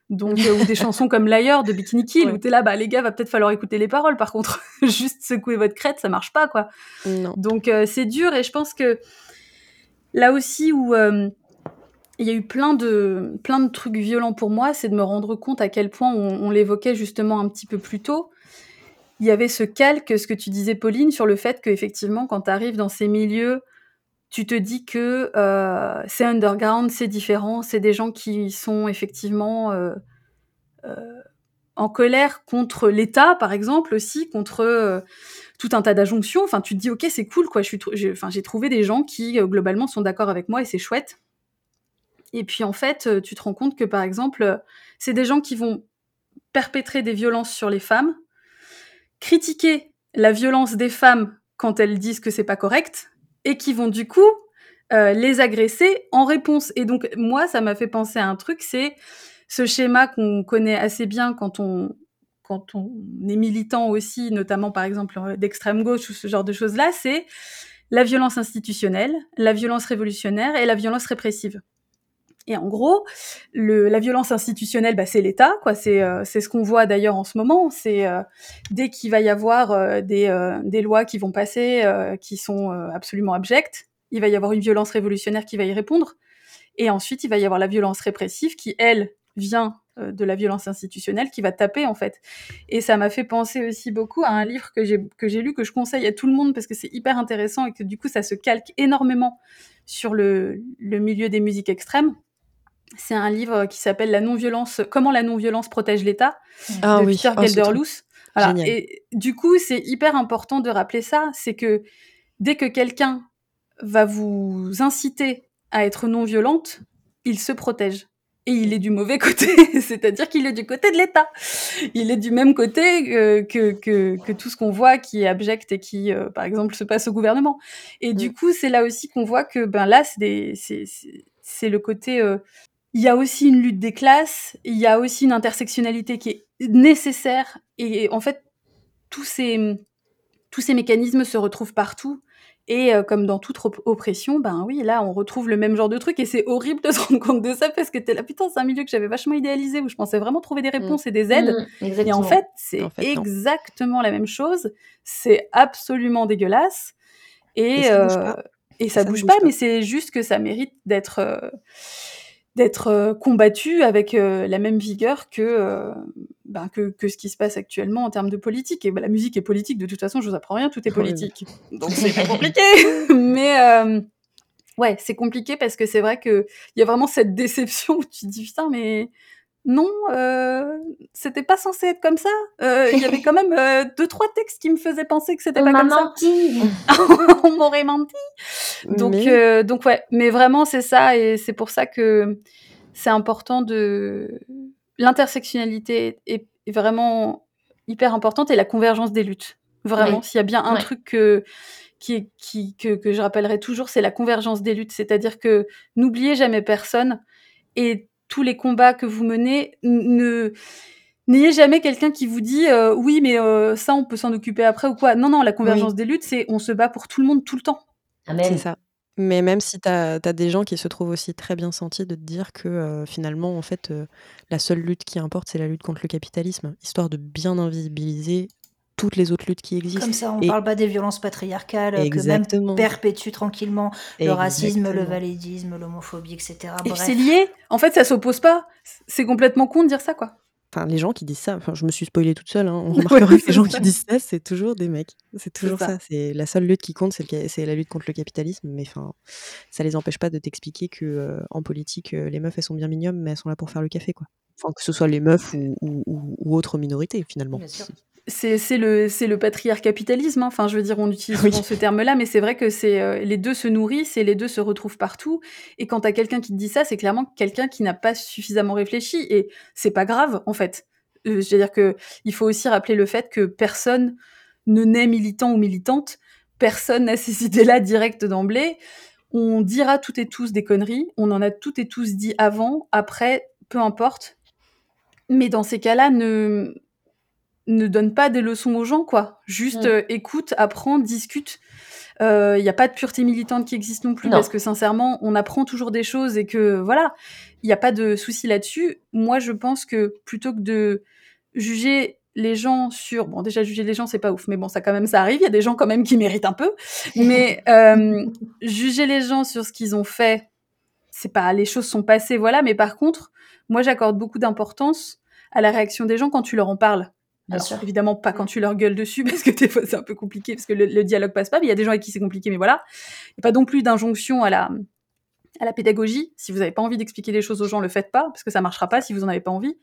Donc, ou des chansons comme Liar de Bikini Kill, où t'es là, bah les gars, va peut-être falloir écouter les paroles. Par contre, juste secouer votre crête, ça marche pas, quoi. Donc, c'est dur et je pense que là aussi où il y a eu plein de, plein de trucs violents pour moi, c'est de me rendre compte à quel point on l'évoquait justement un petit peu plus tôt, il y avait ce calque, ce que tu disais, Pauline, sur le fait qu'effectivement, quand tu arrives dans ces milieux, tu te dis que euh, c'est underground, c'est différent, c'est des gens qui sont effectivement euh, euh, en colère contre l'État, par exemple, aussi, contre tout un tas d'injonctions. Enfin, tu te dis, ok, c'est cool, quoi. J'ai trouvé des gens qui, globalement, sont d'accord avec moi et c'est chouette. Et puis, en fait, tu te rends compte que, par exemple, c'est des gens qui vont perpétrer des violences sur les femmes, critiquer la violence des femmes quand elles disent que c'est pas correct, et qui vont du coup les agresser en réponse. Et donc, moi, ça m'a fait penser à un truc, c'est ce schéma qu'on connaît assez bien quand on, quand on est militant aussi, notamment par exemple d'extrême gauche ou ce genre de choses-là, c'est la violence institutionnelle, la violence révolutionnaire et la violence répressive. Et en gros, le, la violence institutionnelle, bah, c'est l'État, quoi. C'est euh, ce qu'on voit d'ailleurs en ce moment. C'est euh, dès qu'il va y avoir euh, des, des lois qui vont passer, qui sont absolument abjectes, il va y avoir une violence révolutionnaire qui va y répondre. Et ensuite, il va y avoir la violence répressive qui, elle, vient de la violence institutionnelle qui va taper en fait. Et ça m'a fait penser aussi beaucoup à un livre que j'ai que j'ai lu que je conseille à tout le monde parce que c'est hyper intéressant et que du coup ça se calque énormément sur le, le milieu des musiques extrêmes. C'est un livre qui s'appelle La non-violence, comment la non-violence protège l'État ah, de oui. Peter Oh, Gelderloos. Voilà. Et du coup, c'est hyper important de rappeler ça, c'est que dès que quelqu'un va vous inciter à être non violente, il se protège. Et il est du mauvais côté, c'est-à-dire qu'il est du côté de l'État. Il est du même côté euh, que, que, que, tout ce qu'on voit qui est abject et qui, euh, par exemple, se passe au gouvernement. Et mm. du coup, c'est là aussi qu'on voit que ben là, c'est le côté euh, il y a aussi une lutte des classes, il y a aussi une intersectionnalité qui est nécessaire. Et en fait, tous ces, tous ces mécanismes se retrouvent partout. Et euh, comme dans toute oppression, ben oui, là, on retrouve le même genre de truc. Et c'est horrible de se rendre compte de ça parce que t'es là, putain, c'est un milieu que j'avais vachement idéalisé où je pensais vraiment trouver des réponses mmh. et des aides. Mmh, et en fait, c'est en fait, exactement la même chose. C'est absolument dégueulasse. Et, et ça bouge pas, euh, et ça, ça bouge, bouge pas, pas, mais c'est juste que ça mérite d'être. Euh, d'être euh, combattu avec euh, la même vigueur que, euh, ben, que, que ce qui se passe actuellement en termes de politique. Et ben, la musique est politique, de toute façon, je vous apprends rien, tout est politique. Donc c'est pas compliqué. Mais ouais, c'est compliqué parce que c'est vrai qu'il y a vraiment cette déception où tu te dis putain, mais non, euh, c'était pas censé être comme ça. Il euh, y avait quand même euh, deux trois textes qui me faisaient penser que c'était pas comme menti. ça. On m'aurait menti. Donc mais... donc ouais, mais vraiment c'est ça et c'est pour ça que c'est important de l'intersectionnalité est vraiment hyper importante et la convergence des luttes. Vraiment, s'il y a bien un truc que qui, qui que, que je rappellerai toujours, c'est la convergence des luttes. C'est-à-dire que n'oubliez jamais personne et tous les combats que vous menez, ne n'ayez jamais quelqu'un qui vous dit euh, oui mais euh, ça on peut s'en occuper après ou quoi. Non non, la convergence oui. des luttes c'est on se bat pour tout le monde tout le temps. C'est ça. Mais même si tu as, as, des gens qui se trouvent aussi très bien sentis de te dire que euh, finalement, en fait, euh, la seule lutte qui importe, c'est la lutte contre le capitalisme, histoire de bien invisibiliser toutes les autres luttes qui existent. Comme ça, on Et- parle pas des violences patriarcales Exactement. que même perpétuent tranquillement le racisme, le validisme, l'homophobie, etc. Et c'est lié. En fait, ça s'oppose pas. C'est complètement con de dire ça quoi. Enfin, les gens qui disent ça, enfin, je me suis spoilée toute seule, hein, on Ouais, remarquera que c'est les gens ça. qui disent ça, c'est toujours des mecs. C'est toujours ça. ça. C'est la seule lutte qui compte, c'est la lutte contre le capitalisme. Mais enfin, ça les empêche pas de t'expliquer que euh, en politique, euh, les meufs elles sont bien mignonnes, mais elles sont là pour faire le café, quoi. Enfin, que ce soit les meufs ou, ou- ou- ou autres minorités finalement. Bien sûr. C'est c'est le c'est le patriarcapitalisme. hein. Enfin, je veux dire, on utilise Oui. souvent ce terme-là, mais c'est vrai que c'est euh, les deux se nourrissent et les deux se retrouvent partout. Et quand t'as quelqu'un qui te dit ça, c'est clairement quelqu'un qui n'a pas suffisamment réfléchi. Et c'est pas grave, en fait. Euh, je veux dire que il faut aussi rappeler le fait que personne ne naît militant ou militante. Personne n'a ces idées-là directes d'emblée. On dira toutes et tous des conneries. On en a toutes et tous dit avant, après, peu importe. Mais dans ces cas-là, ne ne donne pas des leçons aux gens, quoi. Juste Mm. euh, écoute, apprends, discute. Il n'y a pas de pureté militante qui existe non plus Non. parce que sincèrement, on apprend toujours des choses et que voilà, il n'y a pas de souci là-dessus. Moi, je pense que plutôt que de juger les gens sur bon déjà juger les gens c'est pas ouf mais bon ça quand même ça arrive il y a des gens quand même qui méritent un peu mais euh, juger les gens sur ce qu'ils ont fait c'est pas les choses sont passées voilà mais par contre moi j'accorde beaucoup d'importance à la réaction des gens quand tu leur en parles Bien alors, sûr. évidemment, pas quand tu leur gueules dessus, parce que des fois, c'est un peu compliqué, parce que le, le dialogue passe pas, mais il y a des gens avec qui c'est compliqué, mais voilà. Il n'y a pas non plus d'injonction à la, à la pédagogie. Si vous n'avez pas envie d'expliquer les choses aux gens, le faites pas, parce que ça marchera pas si vous en avez pas envie.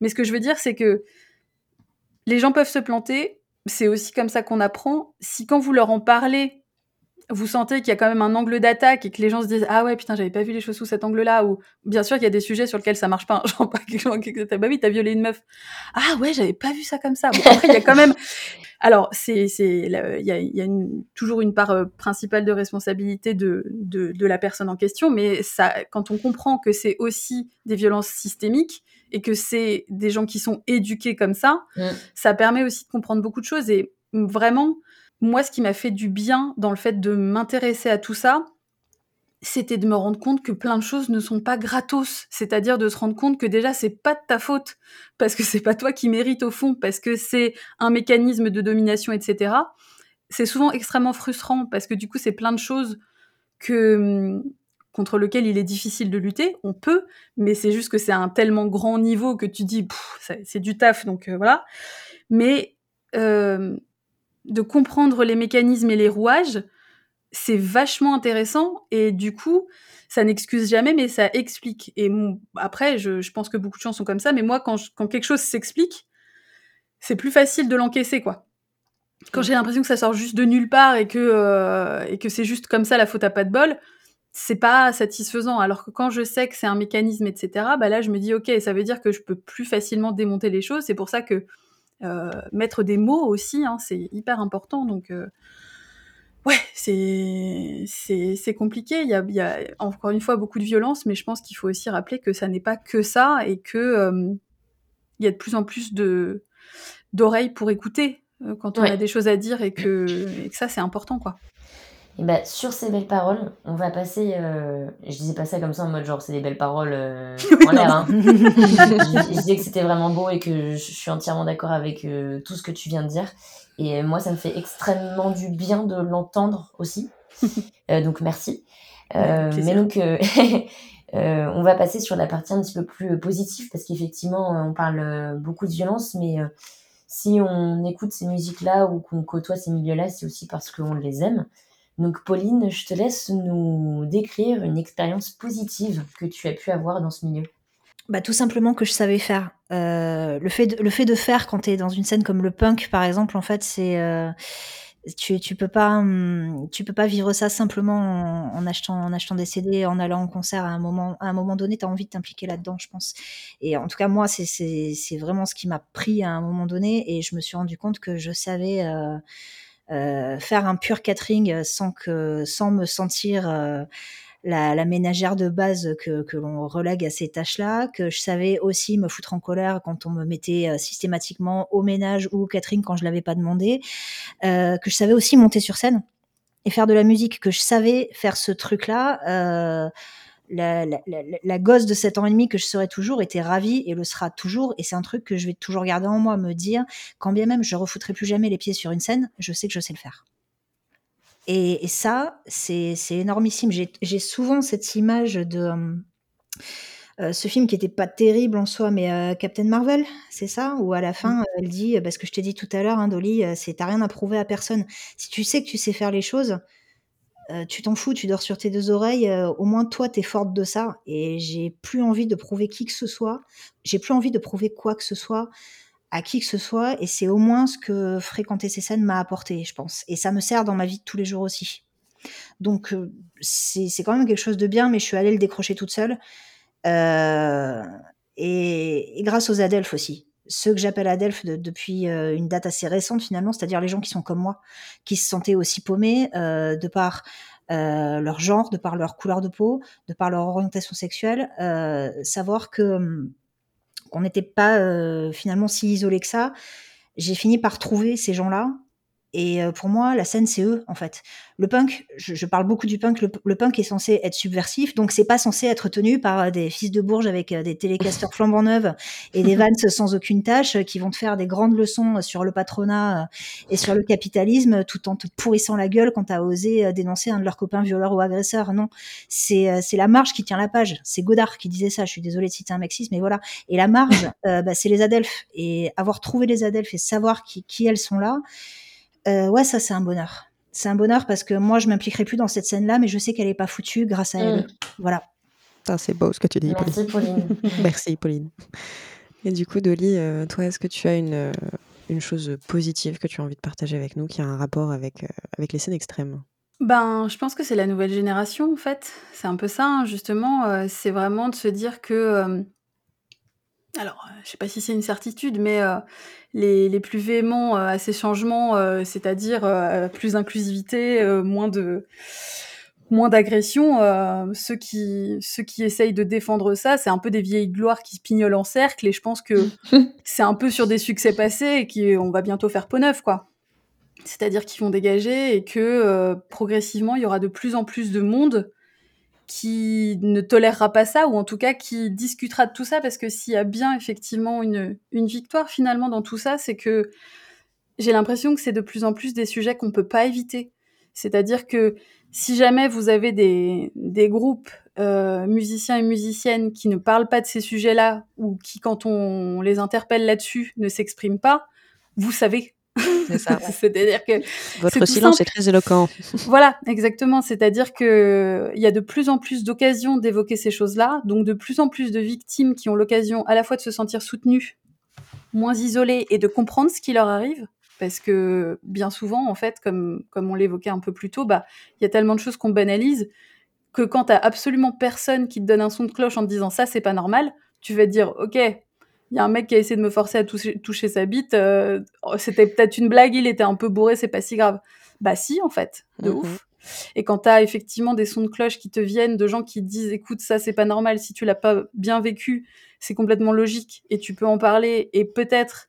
Mais ce que je veux dire, c'est que les gens peuvent se planter, c'est aussi comme ça qu'on apprend. Si quand vous leur en parlez, vous sentez qu'il y a quand même un angle d'attaque et que les gens se disent ah ouais putain j'avais pas vu les choses sous cet angle-là ou bien sûr qu'il y a des sujets sur lesquels ça marche pas genre pas bah oui t'as violé une meuf ah ouais j'avais pas vu ça comme ça bon, après il y a quand même alors c'est c'est il y a, y a une, toujours une part euh, principale de responsabilité de, de, de la personne en question mais ça quand on comprend que c'est aussi des violences systémiques et que c'est des gens qui sont éduqués comme ça Mm. ça permet aussi de comprendre beaucoup de choses et vraiment moi, ce qui m'a fait du bien dans le fait de m'intéresser à tout ça, c'était de me rendre compte que plein de choses ne sont pas gratos. C'est-à-dire de se rendre compte que déjà, c'est pas de ta faute, parce que c'est pas toi qui mérites au fond, parce que c'est un mécanisme de domination, etc. C'est souvent extrêmement frustrant, parce que du coup, c'est plein de choses que contre lesquelles il est difficile de lutter. On peut, mais c'est juste que c'est un tellement grand niveau que tu dis, c'est du taf, donc euh, voilà. Mais euh, de comprendre les mécanismes et les rouages, c'est vachement intéressant et du coup, ça n'excuse jamais, mais ça explique. Et après, je, pense que beaucoup de gens sont comme ça, mais moi, quand, quelque chose s'explique, c'est plus facile de l'encaisser, quoi. Quand j'ai l'impression que ça sort juste de nulle part et que, euh, et que c'est juste comme ça, la faute à pas de bol, c'est pas satisfaisant. Alors que quand je sais que c'est un mécanisme, etc., bah là, je me dis, ok, ça veut dire que je peux plus facilement démonter les choses. C'est pour ça que mettre des mots aussi, hein, c'est hyper important. Donc, euh, ouais, c'est c'est c'est compliqué. Il y, a, il y a encore une fois beaucoup de violence, mais je pense qu'il faut aussi rappeler que ça n'est pas que ça et que euh, il y a de plus en plus de d'oreilles pour écouter euh, quand on Ouais. a des choses à dire et que, et que ça c'est important quoi. Et bah, sur ces belles paroles, on va passer. euh, Je disais pas ça comme ça en mode genre c'est des belles paroles euh, en l'air. Hein. je, je disais que c'était vraiment beau et que je suis entièrement d'accord avec euh, tout ce que tu viens de dire. Et moi, ça me fait extrêmement du bien de l'entendre aussi. Euh, donc merci. Ouais, Euh, mais donc, on va passer sur la partie un petit peu plus positive parce qu'effectivement, on parle beaucoup de violence, mais si on écoute ces musiques-là ou qu'on côtoie ces milieux-là, c'est aussi parce qu'on les aime. Donc, Pauline, je te laisse nous décrire une expérience positive que tu as pu avoir dans ce milieu. Bah, tout simplement que je savais faire. Euh, le, fait de, le fait de faire quand tu es dans une scène comme le punk, par exemple, en fait, c'est. euh, tu, tu peux pas hum, tu peux pas vivre ça simplement en, achetant en achetant des CD en allant en concert à un moment à un moment donné tu as envie de t'impliquer là-dedans je pense et en tout cas moi c'est c'est vraiment ce qui m'a pris à un moment donné et je me suis rendu compte que je savais euh, faire un pur catering sans que sans me sentir euh, la, la ménagère de base que, que l'on relègue à ces tâches-là, que je savais aussi me foutre en colère quand on me mettait euh, systématiquement au ménage ou au catering quand je l'avais pas demandé, euh, que je savais aussi monter sur scène et faire de la musique, que je savais faire ce truc-là. Euh, la, la, la, la gosse de 7 ans et demi que je serai toujours était ravie et le sera toujours. Et c'est un truc que je vais toujours garder en moi, me dire, quand bien même je refoutrai plus jamais les pieds sur une scène, je sais que je sais le faire. Et, et ça, c'est c'est énormissime. J'ai souvent cette image de euh, ce film qui était pas terrible en soi, mais euh, Captain Marvel, c'est ça? Où à la fin, elle dit, parce que je t'ai dit tout à l'heure, hein, Dolly, euh, c'est t'as rien à prouver à personne. Si tu sais que tu sais faire les choses, euh, tu t'en fous, tu dors sur tes deux oreilles. euh, au moins toi, t'es forte de ça. Et j'ai plus envie de prouver qui que ce soit. J'ai plus envie de prouver quoi que ce soit à qui que ce soit. Et c'est au moins ce que fréquenter ces scènes m'a apporté, je pense. Et ça me sert dans ma vie de tous les jours aussi. Donc euh, c'est quand même quelque chose de bien, mais je suis allée le décrocher toute seule. Euh, et, et grâce aux Adelphes aussi. Ceux que j'appelle Adelphes de- depuis euh, une date assez récente finalement, c'est-à-dire les gens qui sont comme moi, qui se sentaient aussi paumés euh, de par euh, leur genre, de par leur couleur de peau, de par leur orientation sexuelle, savoir que hum, qu'on n'était pas finalement si isolé que ça. J'ai fini par trouver ces gens-là. Et pour moi, la scène, c'est eux, en fait. Le punk, je, je parle beaucoup du punk, le, le punk est censé être subversif, donc c'est pas censé être tenu par des fils de Bourges avec des télécasters flambant neuves et des vannes sans aucune tâche qui vont te faire des grandes leçons sur le patronat et sur le capitalisme tout en te pourrissant la gueule quand t'as osé dénoncer un de leurs copains violeurs ou agresseurs. Non, c'est c'est la marge qui tient la page. C'est Godard qui disait ça. Je suis désolée de citer un marxiste, mais voilà. Et la marge, euh, bah, c'est les Adelphes. Et avoir trouvé les Adelphes et savoir qui, qui elles sont là, euh, ouais, ça c'est un bonheur. C'est un bonheur parce que moi je m'impliquerai plus dans cette scène-là, mais je sais qu'elle est pas foutue grâce à elle. Mm. Voilà. C'est beau ce que tu dis, Pauline. Merci, Pauline. Merci, Pauline. Et du coup, Dolly, euh, toi, est-ce que tu as une, euh, une chose positive que tu as envie de partager avec nous qui a un rapport avec, euh, avec les scènes extrêmes? Ben, je pense que c'est la nouvelle génération, en fait. C'est un peu ça, hein, justement, c'est vraiment de se dire que, alors, heu, je sais pas si c'est une certitude, mais, heu, les les plus véhéments, heu, à ces changements, heu, c'est-à-dire, heu, plus d'inclusivité, heu, moins de moins d'agression, heu, ceux qui ceux qui essayent de défendre ça, c'est un peu des vieilles gloires qui pignolent en cercle et je pense que c'est un peu sur des succès passés et qui on va bientôt faire peau neuve, quoi. C'est-à-dire qu'ils vont dégager et que, heu, progressivement, il y aura de plus en plus de monde qui ne tolérera pas ça ou en tout cas qui discutera de tout ça parce que s'il y a bien effectivement une victoire finalement dans tout ça, c'est que j'ai l'impression que c'est de plus en plus des sujets qu'on peut pas éviter. C'est-à-dire que si jamais vous avez des groupes, heu, musiciens et musiciennes qui ne parlent pas de ces sujets-là ou qui, quand on les interpelle là-dessus, ne s'expriment pas, vous savez. C'est ça. C'est-à-dire que Votre silence est très éloquent. Voilà, exactement. C'est-à-dire que il y a de plus en plus d'occasions d'évoquer ces choses-là, donc de plus en plus de victimes qui ont l'occasion à la fois de se sentir soutenues, moins isolées et de comprendre ce qui leur arrive. Parce que bien souvent, en fait, comme, comme on l'évoquait un peu plus tôt, bah, il y a tellement de choses qu'on banalise que quand t'as absolument personne qui te donne un son de cloche en te disant ça, c'est pas normal, tu vas te dire, ok, il y a un mec qui a essayé de me forcer à toucher, toucher sa bite, euh, oh, c'était peut-être une blague, il était un peu bourré, c'est pas si grave. Bah si, en fait, de Mhm. ouf. Et quand t'as effectivement des sons de cloche qui te viennent, de gens qui te disent, écoute, ça c'est pas normal, si tu l'as pas bien vécu, c'est complètement logique, et tu peux en parler, et peut-être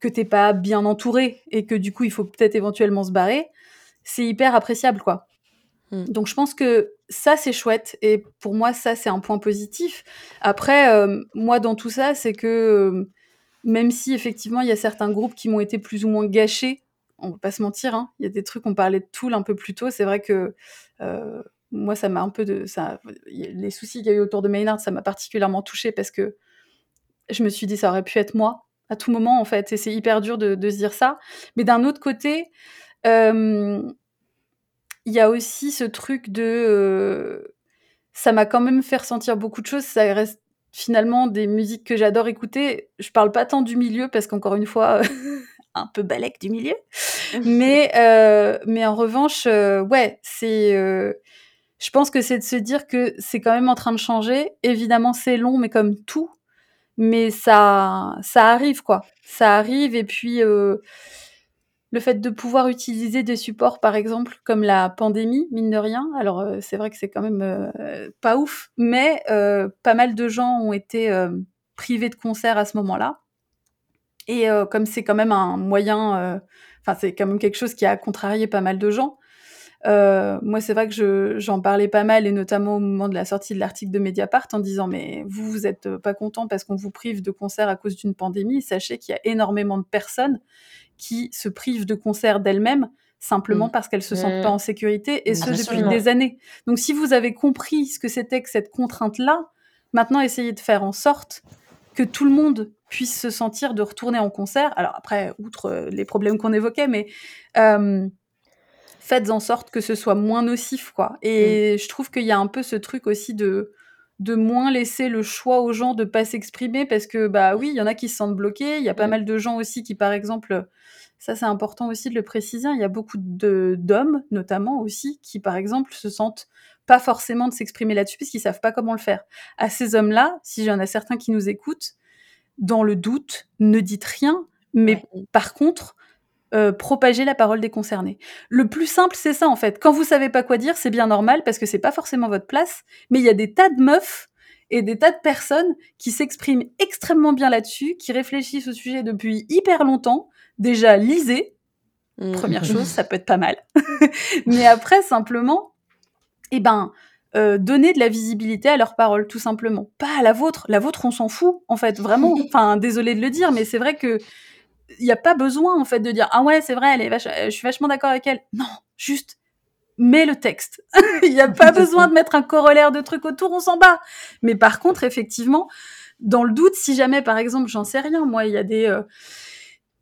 que t'es pas bien entouré, et que du coup il faut peut-être éventuellement se barrer, c'est hyper appréciable, quoi. Mm. Donc je pense que ça c'est chouette et pour moi ça c'est un point positif. Après euh, moi dans tout ça c'est que euh, même si effectivement il y a certains groupes qui m'ont été plus ou moins gâchés, on va pas se mentir, hein, il y a des trucs on parlait de Tool un peu plus tôt, c'est vrai que euh, moi ça m'a un peu de ça les soucis qu'il y a eu autour de Maynard ça m'a particulièrement touchée parce que je me suis dit ça aurait pu être moi à tout moment en fait et c'est hyper dur de, de se dire ça. Mais d'un autre côté il y a aussi ce truc de euh, ça m'a quand même fait ressentir beaucoup de choses. Ça reste finalement des musiques que j'adore écouter. Je parle pas tant du milieu parce qu'encore une fois un peu balèque du milieu. Mais euh, mais en revanche euh, ouais c'est je pense que c'est de se dire que c'est quand même en train de changer. Évidemment c'est long mais comme tout. Mais ça ça arrive quoi. Ça arrive et puis le fait de pouvoir utiliser des supports, par exemple, comme la pandémie, mine de rien. Alors, euh, c'est vrai que c'est quand même euh, pas ouf, mais euh, pas mal de gens ont été privés de concerts à ce moment-là. Et comme c'est quand même un moyen, enfin, c'est quand même quelque chose qui a contrarié pas mal de gens. moi, c'est vrai que je- j'en parlais pas mal, et notamment au moment de la sortie de l'article de Mediapart, en disant mais vous, vous êtes euh, pas content parce qu'on vous prive de concerts à cause d'une pandémie. Sachez qu'il y a énormément de personnes qui se privent de concerts d'elles-mêmes simplement Mm. parce qu'elles se sentent Mm. pas en sécurité, et ce depuis des années. Donc si vous avez compris ce que c'était que cette contrainte-là, maintenant essayez de faire en sorte que tout le monde puisse se sentir de retourner en concert. Alors après, outre euh, les problèmes qu'on évoquait, mais euh, faites en sorte que ce soit moins nocif, quoi. Et je trouve qu'il y a un peu ce truc aussi de de moins laisser le choix aux gens de pas s'exprimer parce que bah oui, il y en a qui se sentent bloqués, il y a pas Mm. mal de gens aussi qui par exemple ça c'est important aussi de le préciser, il y a beaucoup de d'hommes notamment aussi qui par exemple se sentent pas forcément de s'exprimer là-dessus parce qu'ils savent pas comment le faire. À ces hommes-là, si j'en a certains qui nous écoutent, dans le doute, ne dites rien, mais par contre, euh, propager la parole des concernés. Le plus simple, c'est ça en fait. Quand vous savez pas quoi dire, c'est bien normal parce que c'est pas forcément votre place, mais il y a des tas de meufs et des tas de personnes qui s'expriment extrêmement bien là-dessus, qui réfléchissent au sujet depuis hyper longtemps. Déjà, lisez, Mm. première chose, ça peut être pas mal. mais après, simplement, eh ben, euh, donner de la visibilité à leurs paroles, tout simplement. Pas à la vôtre. La vôtre, on s'en fout, en fait, vraiment. Enfin, désolé de le dire, mais c'est vrai que il n'y a pas besoin, en fait, de dire ah ouais, c'est vrai, elle est vach- je suis vachement d'accord avec elle. Non, juste mets le texte. Il n'y a pas besoin de mettre un corollaire de trucs autour, on s'en bat. Mais par contre, effectivement, dans le doute, si jamais, par exemple, j'en sais rien, moi, il y a des euh,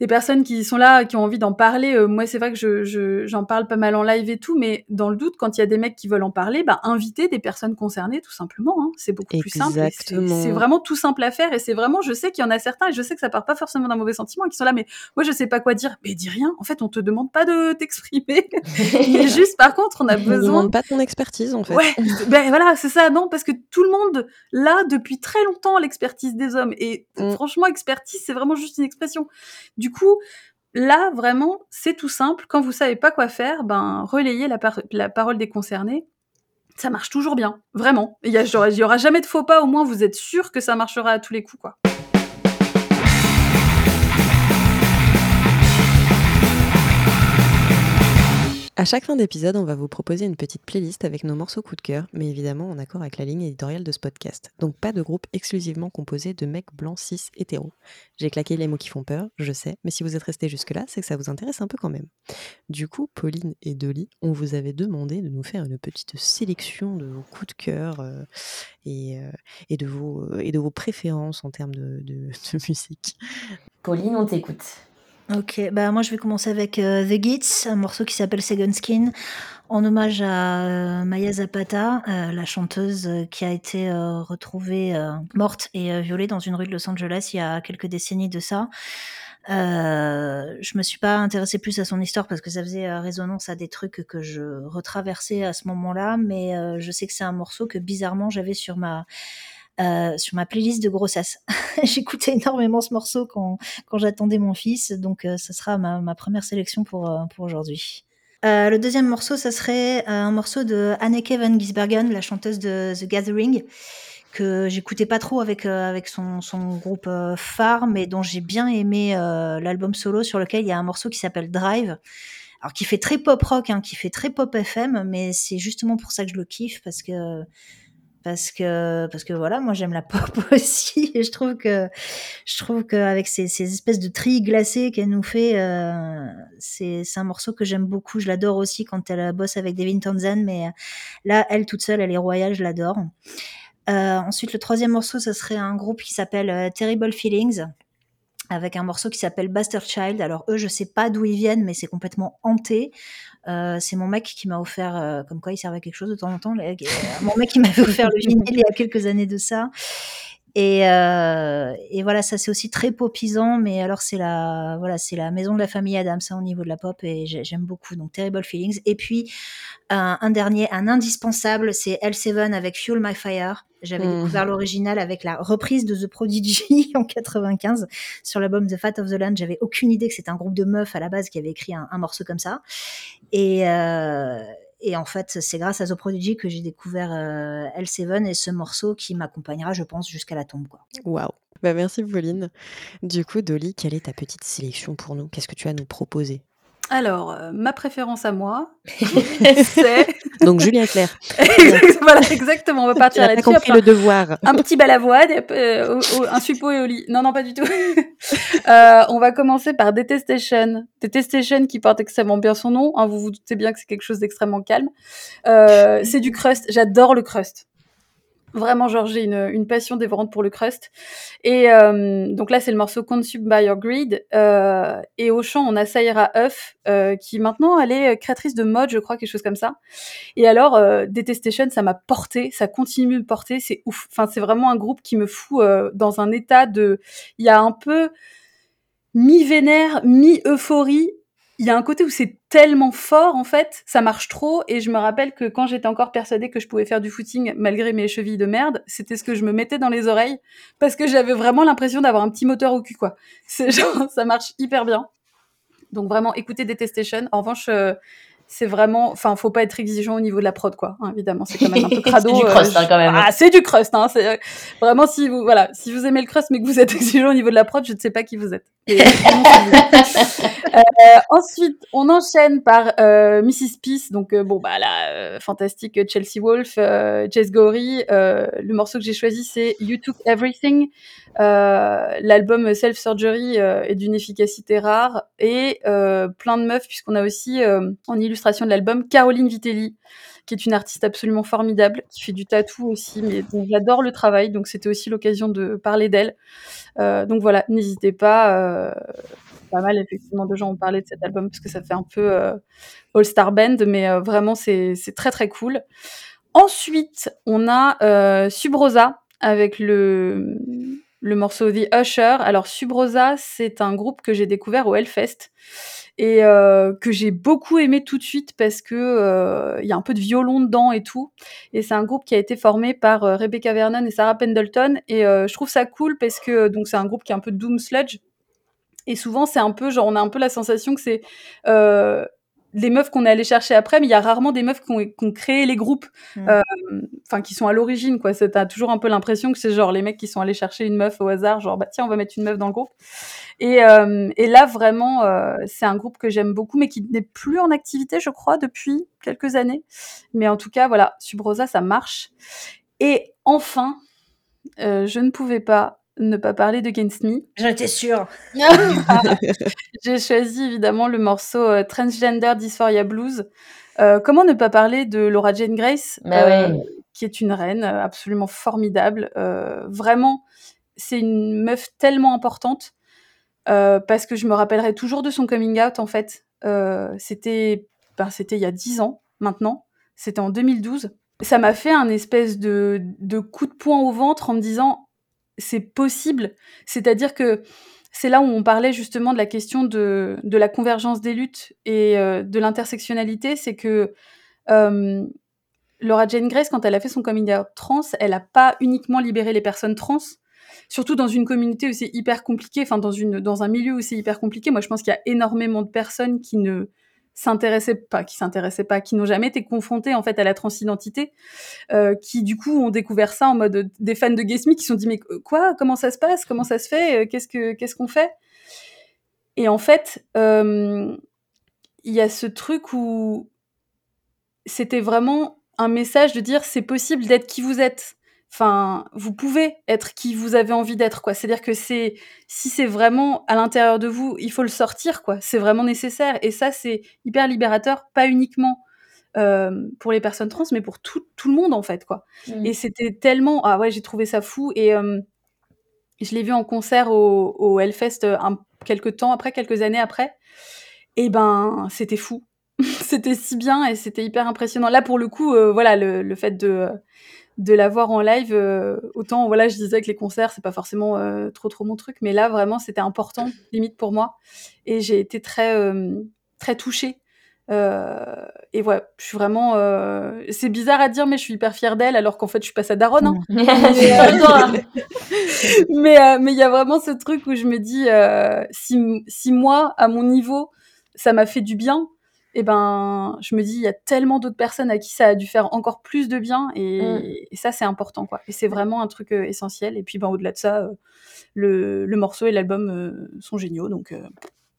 des personnes qui sont là, qui ont envie d'en parler. Euh, moi, c'est vrai que je, j'en parle pas mal en live et tout, mais dans le doute, quand il y a des mecs qui veulent en parler, bah, inviter des personnes concernées, tout simplement. Hein. C'est beaucoup plus simple. C'est vraiment tout simple à faire et c'est vraiment, je sais qu'il y en a certains et je sais que ça part pas forcément d'un mauvais sentiment qui sont là, mais moi, je sais pas quoi dire. Mais dis rien. En fait, on te demande pas de t'exprimer. mais juste, par contre, on a besoin. On demande pas ton expertise, en fait. Ouais. ben voilà, c'est ça. Non, parce que tout le monde, là, depuis très longtemps, l'expertise des hommes. Et mm. franchement, expertise, c'est vraiment juste une expression. Du coup, là, vraiment, c'est tout simple. Quand vous savez pas quoi faire, ben, relayez la, parole des concernés. Ça marche toujours bien, vraiment. Il y, aura jamais de faux pas, au moins vous êtes sûr que ça marchera à tous les coups, quoi. À chaque fin d'épisode, on va vous proposer une petite playlist avec nos morceaux coup de cœur, mais évidemment en accord avec la ligne éditoriale de ce podcast. Donc pas de groupe exclusivement composé de mecs blancs cis hétéros. J'ai claqué les mots qui font peur, je sais, mais si vous êtes restés jusque-là, c'est que ça vous intéresse un peu quand même. Du coup, Pauline et Dolly, on vous avait demandé de nous faire une petite sélection de vos coups de cœur euh, et, euh, et, de vos, préférences en termes de musique. Pauline, on t'écoute. Ok, bah moi je vais commencer avec euh, The Gits, un morceau qui s'appelle Second Skin, en hommage à euh, Maya Zapata, euh, la chanteuse qui a été retrouvée morte et violée dans une rue de Los Angeles il y a quelques décennies de ça. je me suis pas intéressée plus à son histoire parce que ça faisait résonance à des trucs que je retraversais à ce moment-là, mais je sais que c'est un morceau que bizarrement j'avais sur ma euh, sur ma playlist de grossesse. J'écoutais énormément ce morceau quand, quand j'attendais mon fils, donc euh, ce sera ma, ma, première sélection pour, euh, pour aujourd'hui. Euh, le deuxième morceau, ça serait un morceau de Anneke van Gisbergen, la chanteuse de The Gathering, que j'écoutais pas trop avec, avec son, son groupe phare, mais dont j'ai bien aimé l'album solo sur lequel il y a un morceau qui s'appelle Drive. Alors qui fait très pop rock, hein, qui fait très pop FM, mais c'est justement pour ça que je le kiffe parce que parce que parce que voilà moi j'aime la pop aussi et je trouve que je trouve qu'avec ces, ces espèces de trilles glacées qu'elle nous fait euh, c'est un morceau que j'aime beaucoup je l'adore aussi quand elle bosse avec Devin Townsend mais euh, là elle toute seule elle est royale je l'adore euh, ensuite le troisième morceau ça serait un groupe qui s'appelle euh, Terrible Feelings avec un morceau qui s'appelle Bastard Child. Alors eux, je sais pas d'où ils viennent, mais c'est complètement hanté. Euh, c'est mon mec qui m'a offert, euh, comme quoi il servait à quelque chose de temps en temps. Mon mec qui m'avait offert le vinyle il y a quelques années de ça. Et, euh, et voilà, ça c'est aussi très popisant, mais alors c'est la, voilà, c'est la maison de la famille Adams ça, au niveau de la pop et j'aime beaucoup. Donc Terrible Feelings. Et puis un, un dernier, un indispensable, c'est L7 avec Fuel My Fire. J'avais mmh. découvert l'original avec la reprise de The Prodigy en 95 sur l'album The Fat of the Land. J'avais aucune idée que c'était un groupe de meufs à la base qui avait écrit un, un morceau comme ça. Et, euh, et en fait, c'est grâce à The Prodigy que j'ai découvert euh, L7 et ce morceau qui m'accompagnera, je pense, jusqu'à la tombe. Waouh bah merci Pauline. Du coup, Dolly, quelle est ta petite sélection pour nous? Qu'est-ce que tu as à nous proposer? Alors, euh, ma préférence à moi, c'est. Donc Julien Clerc. voilà, exactement. On va partir là-dessus. compris le devoir. Un petit balavoine, euh, un suppôt et au lit. Non, non, pas du tout. euh, on va commencer par Detestation. Detestation qui porte extrêmement bien son nom. Hein, vous vous doutez bien que c'est quelque chose d'extrêmement calme. Euh, c'est du crust. J'adore le crust. Vraiment, genre, j'ai une, une, passion dévorante pour le crust. Et euh, donc là, c'est le morceau Consumed by Your Greed. Euh, et au chant, on a Saïra Huff, euh, qui maintenant, elle est créatrice de mode, je crois, quelque chose comme ça. Et alors, euh, Detestation, ça m'a porté, ça continue de porter, c'est ouf. Enfin, c'est vraiment un groupe qui me fout euh, dans un état de... Il y a un peu mi-vénère, mi-euphorie, il y a un côté où c'est tellement fort en fait, ça marche trop et je me rappelle que quand j'étais encore persuadée que je pouvais faire du footing malgré mes chevilles de merde, c'était ce que je me mettais dans les oreilles parce que j'avais vraiment l'impression d'avoir un petit moteur au cul quoi. C'est genre ça marche hyper bien. Donc vraiment écoutez Detestation. En revanche euh, c'est vraiment, enfin, faut pas être exigeant au niveau de la prod, quoi. Hein, évidemment, c'est quand même un peu crado. c'est du crust, hein, quand même. Ah, c'est du crust, hein. C'est vraiment si vous, voilà, si vous aimez le crust mais que vous êtes exigeant au niveau de la prod, je ne sais pas qui vous êtes. euh, ensuite, on enchaîne par euh, Mrs. Peace, donc euh, bon bah la euh, fantastique Chelsea Wolf, euh, Jess Gory. le morceau que j'ai choisi c'est You Took Everything. L'album Self Surgery est d'une efficacité rare et plein de meufs puisqu'on a aussi en illustration de l'album Caroline Vitelli qui est une artiste absolument formidable, qui fait du tatou aussi, mais j'adore le travail, donc c'était aussi l'occasion de parler d'elle. Euh, donc voilà, n'hésitez pas. Euh, pas mal effectivement de gens ont parlé de cet album parce que ça fait un peu All Star Band, mais vraiment c'est très très cool. Ensuite, on a Subrosa avec le le morceau The Usher. Alors Subrosa, c'est un groupe que j'ai découvert au Hellfest et euh, que j'ai beaucoup aimé tout de suite parce que euh, il y a un peu de violon dedans et tout. Et c'est un groupe qui a été formé par euh, Rebecca Vernon et Sarah Pendleton et je trouve ça cool parce que donc c'est un groupe qui est un peu doom sludge. Et souvent, c'est un peu, genre, on a un peu la sensation que c'est les meufs qu'on est allé chercher après, mais il y a rarement des meufs qui ont, créé les groupes, mm. euh, enfin qui sont à l'origine, quoi. T'as toujours un peu l'impression que c'est genre les mecs qui sont allés chercher une meuf au hasard, genre bah tiens on va mettre une meuf dans le groupe. Et, euh, et là vraiment euh, c'est un groupe que j'aime beaucoup, mais qui n'est plus en activité, je crois, depuis quelques années. Mais en tout cas voilà, Subrosa ça marche. Et enfin, je ne pouvais pas ne pas parler de Against Me. J'en étais sûre. J'ai choisi évidemment le morceau euh, Transgender Dysphoria Blues. Euh, comment ne pas parler de Laura Jane Grace, bah euh, qui est une reine absolument formidable. vraiment, c'est une meuf tellement importante parce que je me rappellerai toujours de son coming out en fait. c'était, ben, c'était il y a dix ans maintenant. C'était en 2012. Ça m'a fait un espèce de, de coup de poing au ventre en me disant c'est possible. C'est-à-dire que c'est là où on parlait justement de la question de, la convergence des luttes et euh, de l'intersectionnalité, c'est que euh, Laura Jane Grace, quand elle a fait son coming out trans, elle n'a pas uniquement libéré les personnes trans, surtout dans une communauté où c'est hyper compliqué, enfin dans, dans un milieu où c'est hyper compliqué. Moi, je pense qu'il y a énormément de personnes qui ne s'intéressaient pas, qui s'intéressaient pas, qui n'ont jamais été confrontés en fait à la transidentité, euh, qui du coup ont découvert ça en mode des fans de Guess qui sont dit mais quoi, comment ça se passe, comment ça se fait, euh, qu'est-ce que qu'est-ce qu'on fait? Et en fait, euh, il y a ce truc où c'était vraiment un message de dire c'est possible d'être qui vous êtes. Enfin, vous pouvez être qui vous avez envie d'être, quoi. C'est-à-dire que c'est, si c'est vraiment à l'intérieur de vous, il faut le sortir, quoi. C'est vraiment nécessaire. Et ça, c'est hyper libérateur, pas uniquement euh, pour les personnes trans, mais pour tout, tout le monde, en fait, quoi. Mmh. Et c'était tellement, ah ouais, j'ai trouvé ça fou. Et euh, je l'ai vu en concert au, au Hellfest euh, un, quelques temps après, quelques années après. Et ben, c'était fou. c'était si bien et c'était hyper impressionnant. Là, pour le coup, voilà, le, le fait de de la voir en live, euh, autant voilà, je disais que les concerts c'est pas forcément euh, trop trop mon truc, mais là vraiment c'était important limite pour moi et j'ai été très euh, très touchée. et ouais, je suis vraiment. C'est bizarre à dire, mais je suis hyper fière d'elle, alors qu'en fait, je suis pas sa daronne. Hein. mais mais il y a vraiment ce truc où je me dis, si, si moi, à mon niveau, ça m'a fait du bien, et ben je me dis il y a tellement d'autres personnes à qui ça a dû faire encore plus de bien et, mm. ça c'est important quoi. Et c'est vraiment un truc euh, essentiel. Et puis ben au-delà de ça euh, le, le, morceau et l'album euh, sont géniaux donc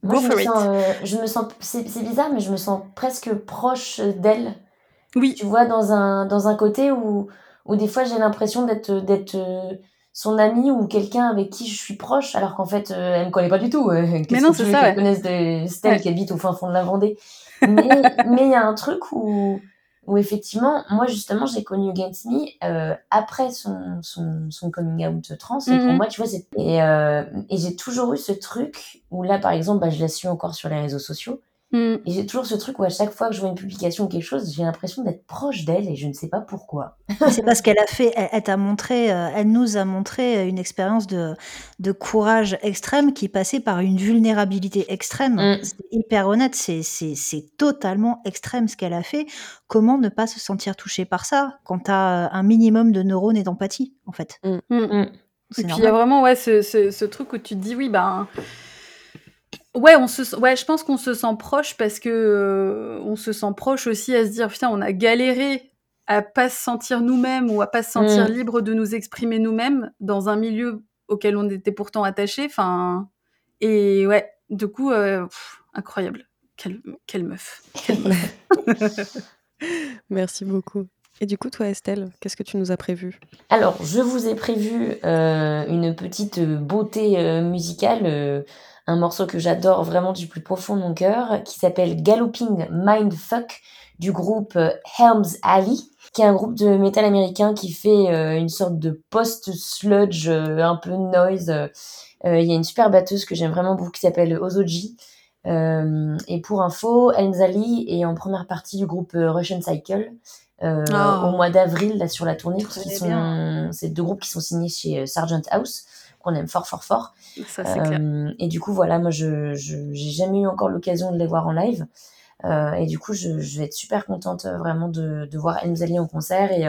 Moi, je, me sens, je me sens c'est bizarre mais je me sens presque proche d'elle. Oui. Tu vois dans un dans un côté où où des fois j'ai l'impression d'être d'être son amie ou quelqu'un avec qui je suis proche alors qu'en fait elle me connaît pas du tout mais non c'est ça qu'elle connaisse de Stella qui habite au fin fond de la Vendée mais il y a un truc où, où effectivement, moi justement, j'ai connu Against Me euh, après son, son, son, coming out trans. Et pour mhm. moi, tu vois, et, euh, et j'ai toujours eu ce truc où là, par exemple, bah, je la suis encore sur les réseaux sociaux. Mm. Et j'ai toujours ce truc où à chaque fois que je vois une publication ou quelque chose, j'ai l'impression d'être proche d'elle et je ne sais pas pourquoi. c'est parce qu'elle a fait, elle, t'a montré, euh, elle nous a montré une expérience de, de courage extrême qui passait par une vulnérabilité extrême. Mm. C'est hyper honnête, c'est, c'est, c'est totalement extrême ce qu'elle a fait. Comment ne pas se sentir touché par ça quand tu as un minimum de neurones et d'empathie, en fait? Mm. Et puis il y a vraiment ouais, ce, ce, ce, truc où tu te dis, oui, ben. Bah, Ouais, on se, ouais, je pense qu'on se sent proche parce que euh, on se sent proche aussi à se dire putain, on a galéré à pas se sentir nous-mêmes ou à pas se sentir mm. libre de nous exprimer nous-mêmes dans un milieu auquel on était pourtant attaché. Enfin, et ouais, du coup, euh, incroyable. Quelle, quelle meuf. Quelle meuf. Merci beaucoup. Et du coup, toi, Estelle, qu'est-ce que tu nous as prévu? Alors, je vous ai prévu euh, une petite beauté musicale un morceau que j'adore vraiment du plus profond de mon cœur, qui s'appelle Galloping Mindfuck du groupe euh, Helms Alley, qui est un groupe de métal américain qui fait euh, une sorte de post-sludge, euh, un peu noise, Il y a une super batteuse que j'aime vraiment beaucoup qui s'appelle Ozoji. et pour info, Elmzali est en première partie du groupe Russian Cycle. Oh. au mois d'avril là sur la tournée parce sont c'est deux groupes qui sont signés chez Sargent House qu'on aime fort fort fort Ça, c'est clair. euh, et du coup, voilà, moi, je j'ai jamais eu encore l'occasion de les voir en live. Euh, et du coup, je, je vais être super contente euh, vraiment de, de voir Elmzali en concert. Et,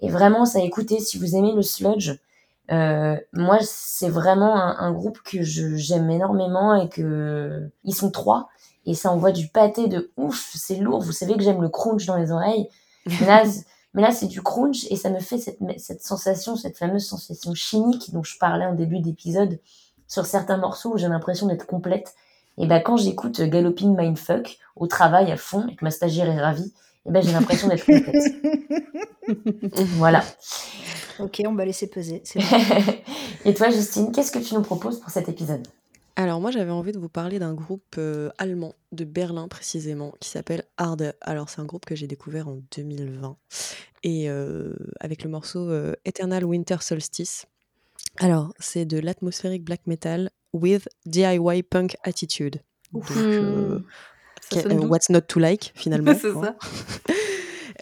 et vraiment, ça écoutez, si vous aimez le sludge, euh, moi, c'est vraiment un, un groupe que je- j'aime énormément et que ils sont trois. Et ça envoie du pâté de ouf, c'est lourd. Vous savez que j'aime le crunch dans les oreilles. Là, mais là, c'est du crunch et ça me fait cette, cette sensation, cette fameuse sensation chimique dont je parlais en début d'épisode sur certains morceaux où j'ai l'impression d'être complète. Et ben quand j'écoute Galloping Mindfuck au travail à fond et que ma stagiaire est ravie, et ben j'ai l'impression d'être complète. voilà. Ok, on va laisser peser. bon. et toi, Justine, qu'est-ce que tu nous proposes pour cet épisode? Alors moi j'avais envie de vous parler d'un groupe euh, allemand de Berlin précisément qui s'appelle Harde. Alors c'est un groupe que j'ai découvert en 2020 et euh, avec le morceau euh, Eternal Winter Solstice. Alors c'est de l'atmosphérique black metal with DIY punk attitude. Donc, euh, Hmm. Ça euh, what's not to like finalement. C'est ça.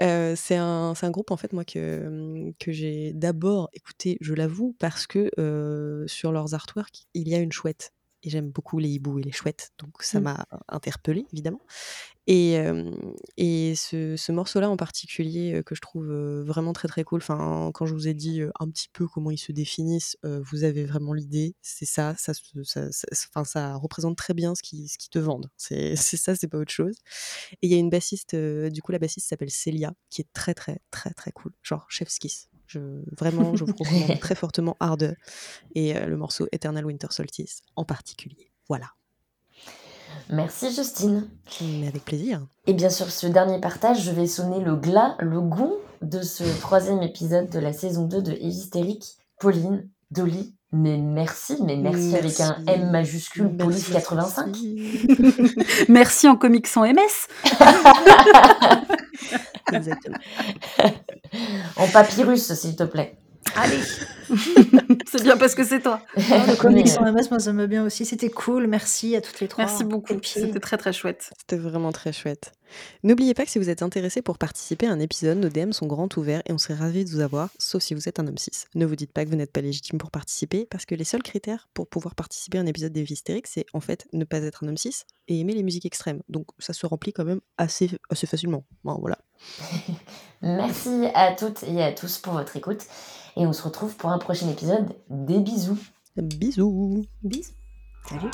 Euh, c'est un, c'est un groupe en fait moi que, que j'ai d'abord écouté, je l'avoue, parce que euh, sur leurs artworks il y a une chouette et j'aime beaucoup les hiboux et les chouettes, donc ça Mm. m'a interpellée évidemment. Et, euh, et ce, ce morceau-là en particulier euh, que je trouve euh, vraiment très très cool. Enfin, quand je vous ai dit un petit peu comment ils se définissent, vous avez vraiment l'idée. C'est ça, ça, ça, ça, ça représente très bien ce qu'ils ce qu'ils te vendent. C'est ça, c'est pas autre chose. Et il y a une bassiste, du coup la bassiste s'appelle Célia, qui est très très très très cool. Genre chef's kiss. Je, vraiment, je vous recommande très fortement Hard et euh, le morceau Eternal Winter Solstice en particulier. Voilà, Merci, Justine. mais avec plaisir. Et bien sur ce dernier partage, je vais sonner le glas, le goût de ce troisième épisode de la saison 2 de Hystérique. Pauline, Dolly, mais merci, mais merci, avec un. M majuscule, Police Merci, 85. merci. Merci en comics sans MS. Exactement. En papyrus, s'il te plaît. Allez, C'est bien parce que c'est toi. le comics sans MS, moi ça me bien aussi. C'était cool. Merci à toutes les trois. Merci beaucoup. Et puis, C'était très très chouette. C'était vraiment très chouette. N'oubliez pas que si vous êtes intéressé pour participer à un épisode, nos DM sont grands ouverts et on serait ravis de vous avoir, sauf si vous êtes un homme 6. Ne vous dites pas que vous n'êtes pas légitime pour participer, parce que les seuls critères pour pouvoir participer à un épisode des Vies hystériques, c'est en fait ne pas être un homme 6 et aimer les musiques extrêmes. Donc ça se remplit quand même assez, assez facilement. Bon, voilà. Merci à toutes et à tous pour votre écoute. Et on se retrouve pour un prochain épisode. Des bisous. Bisous Bisous. Salut.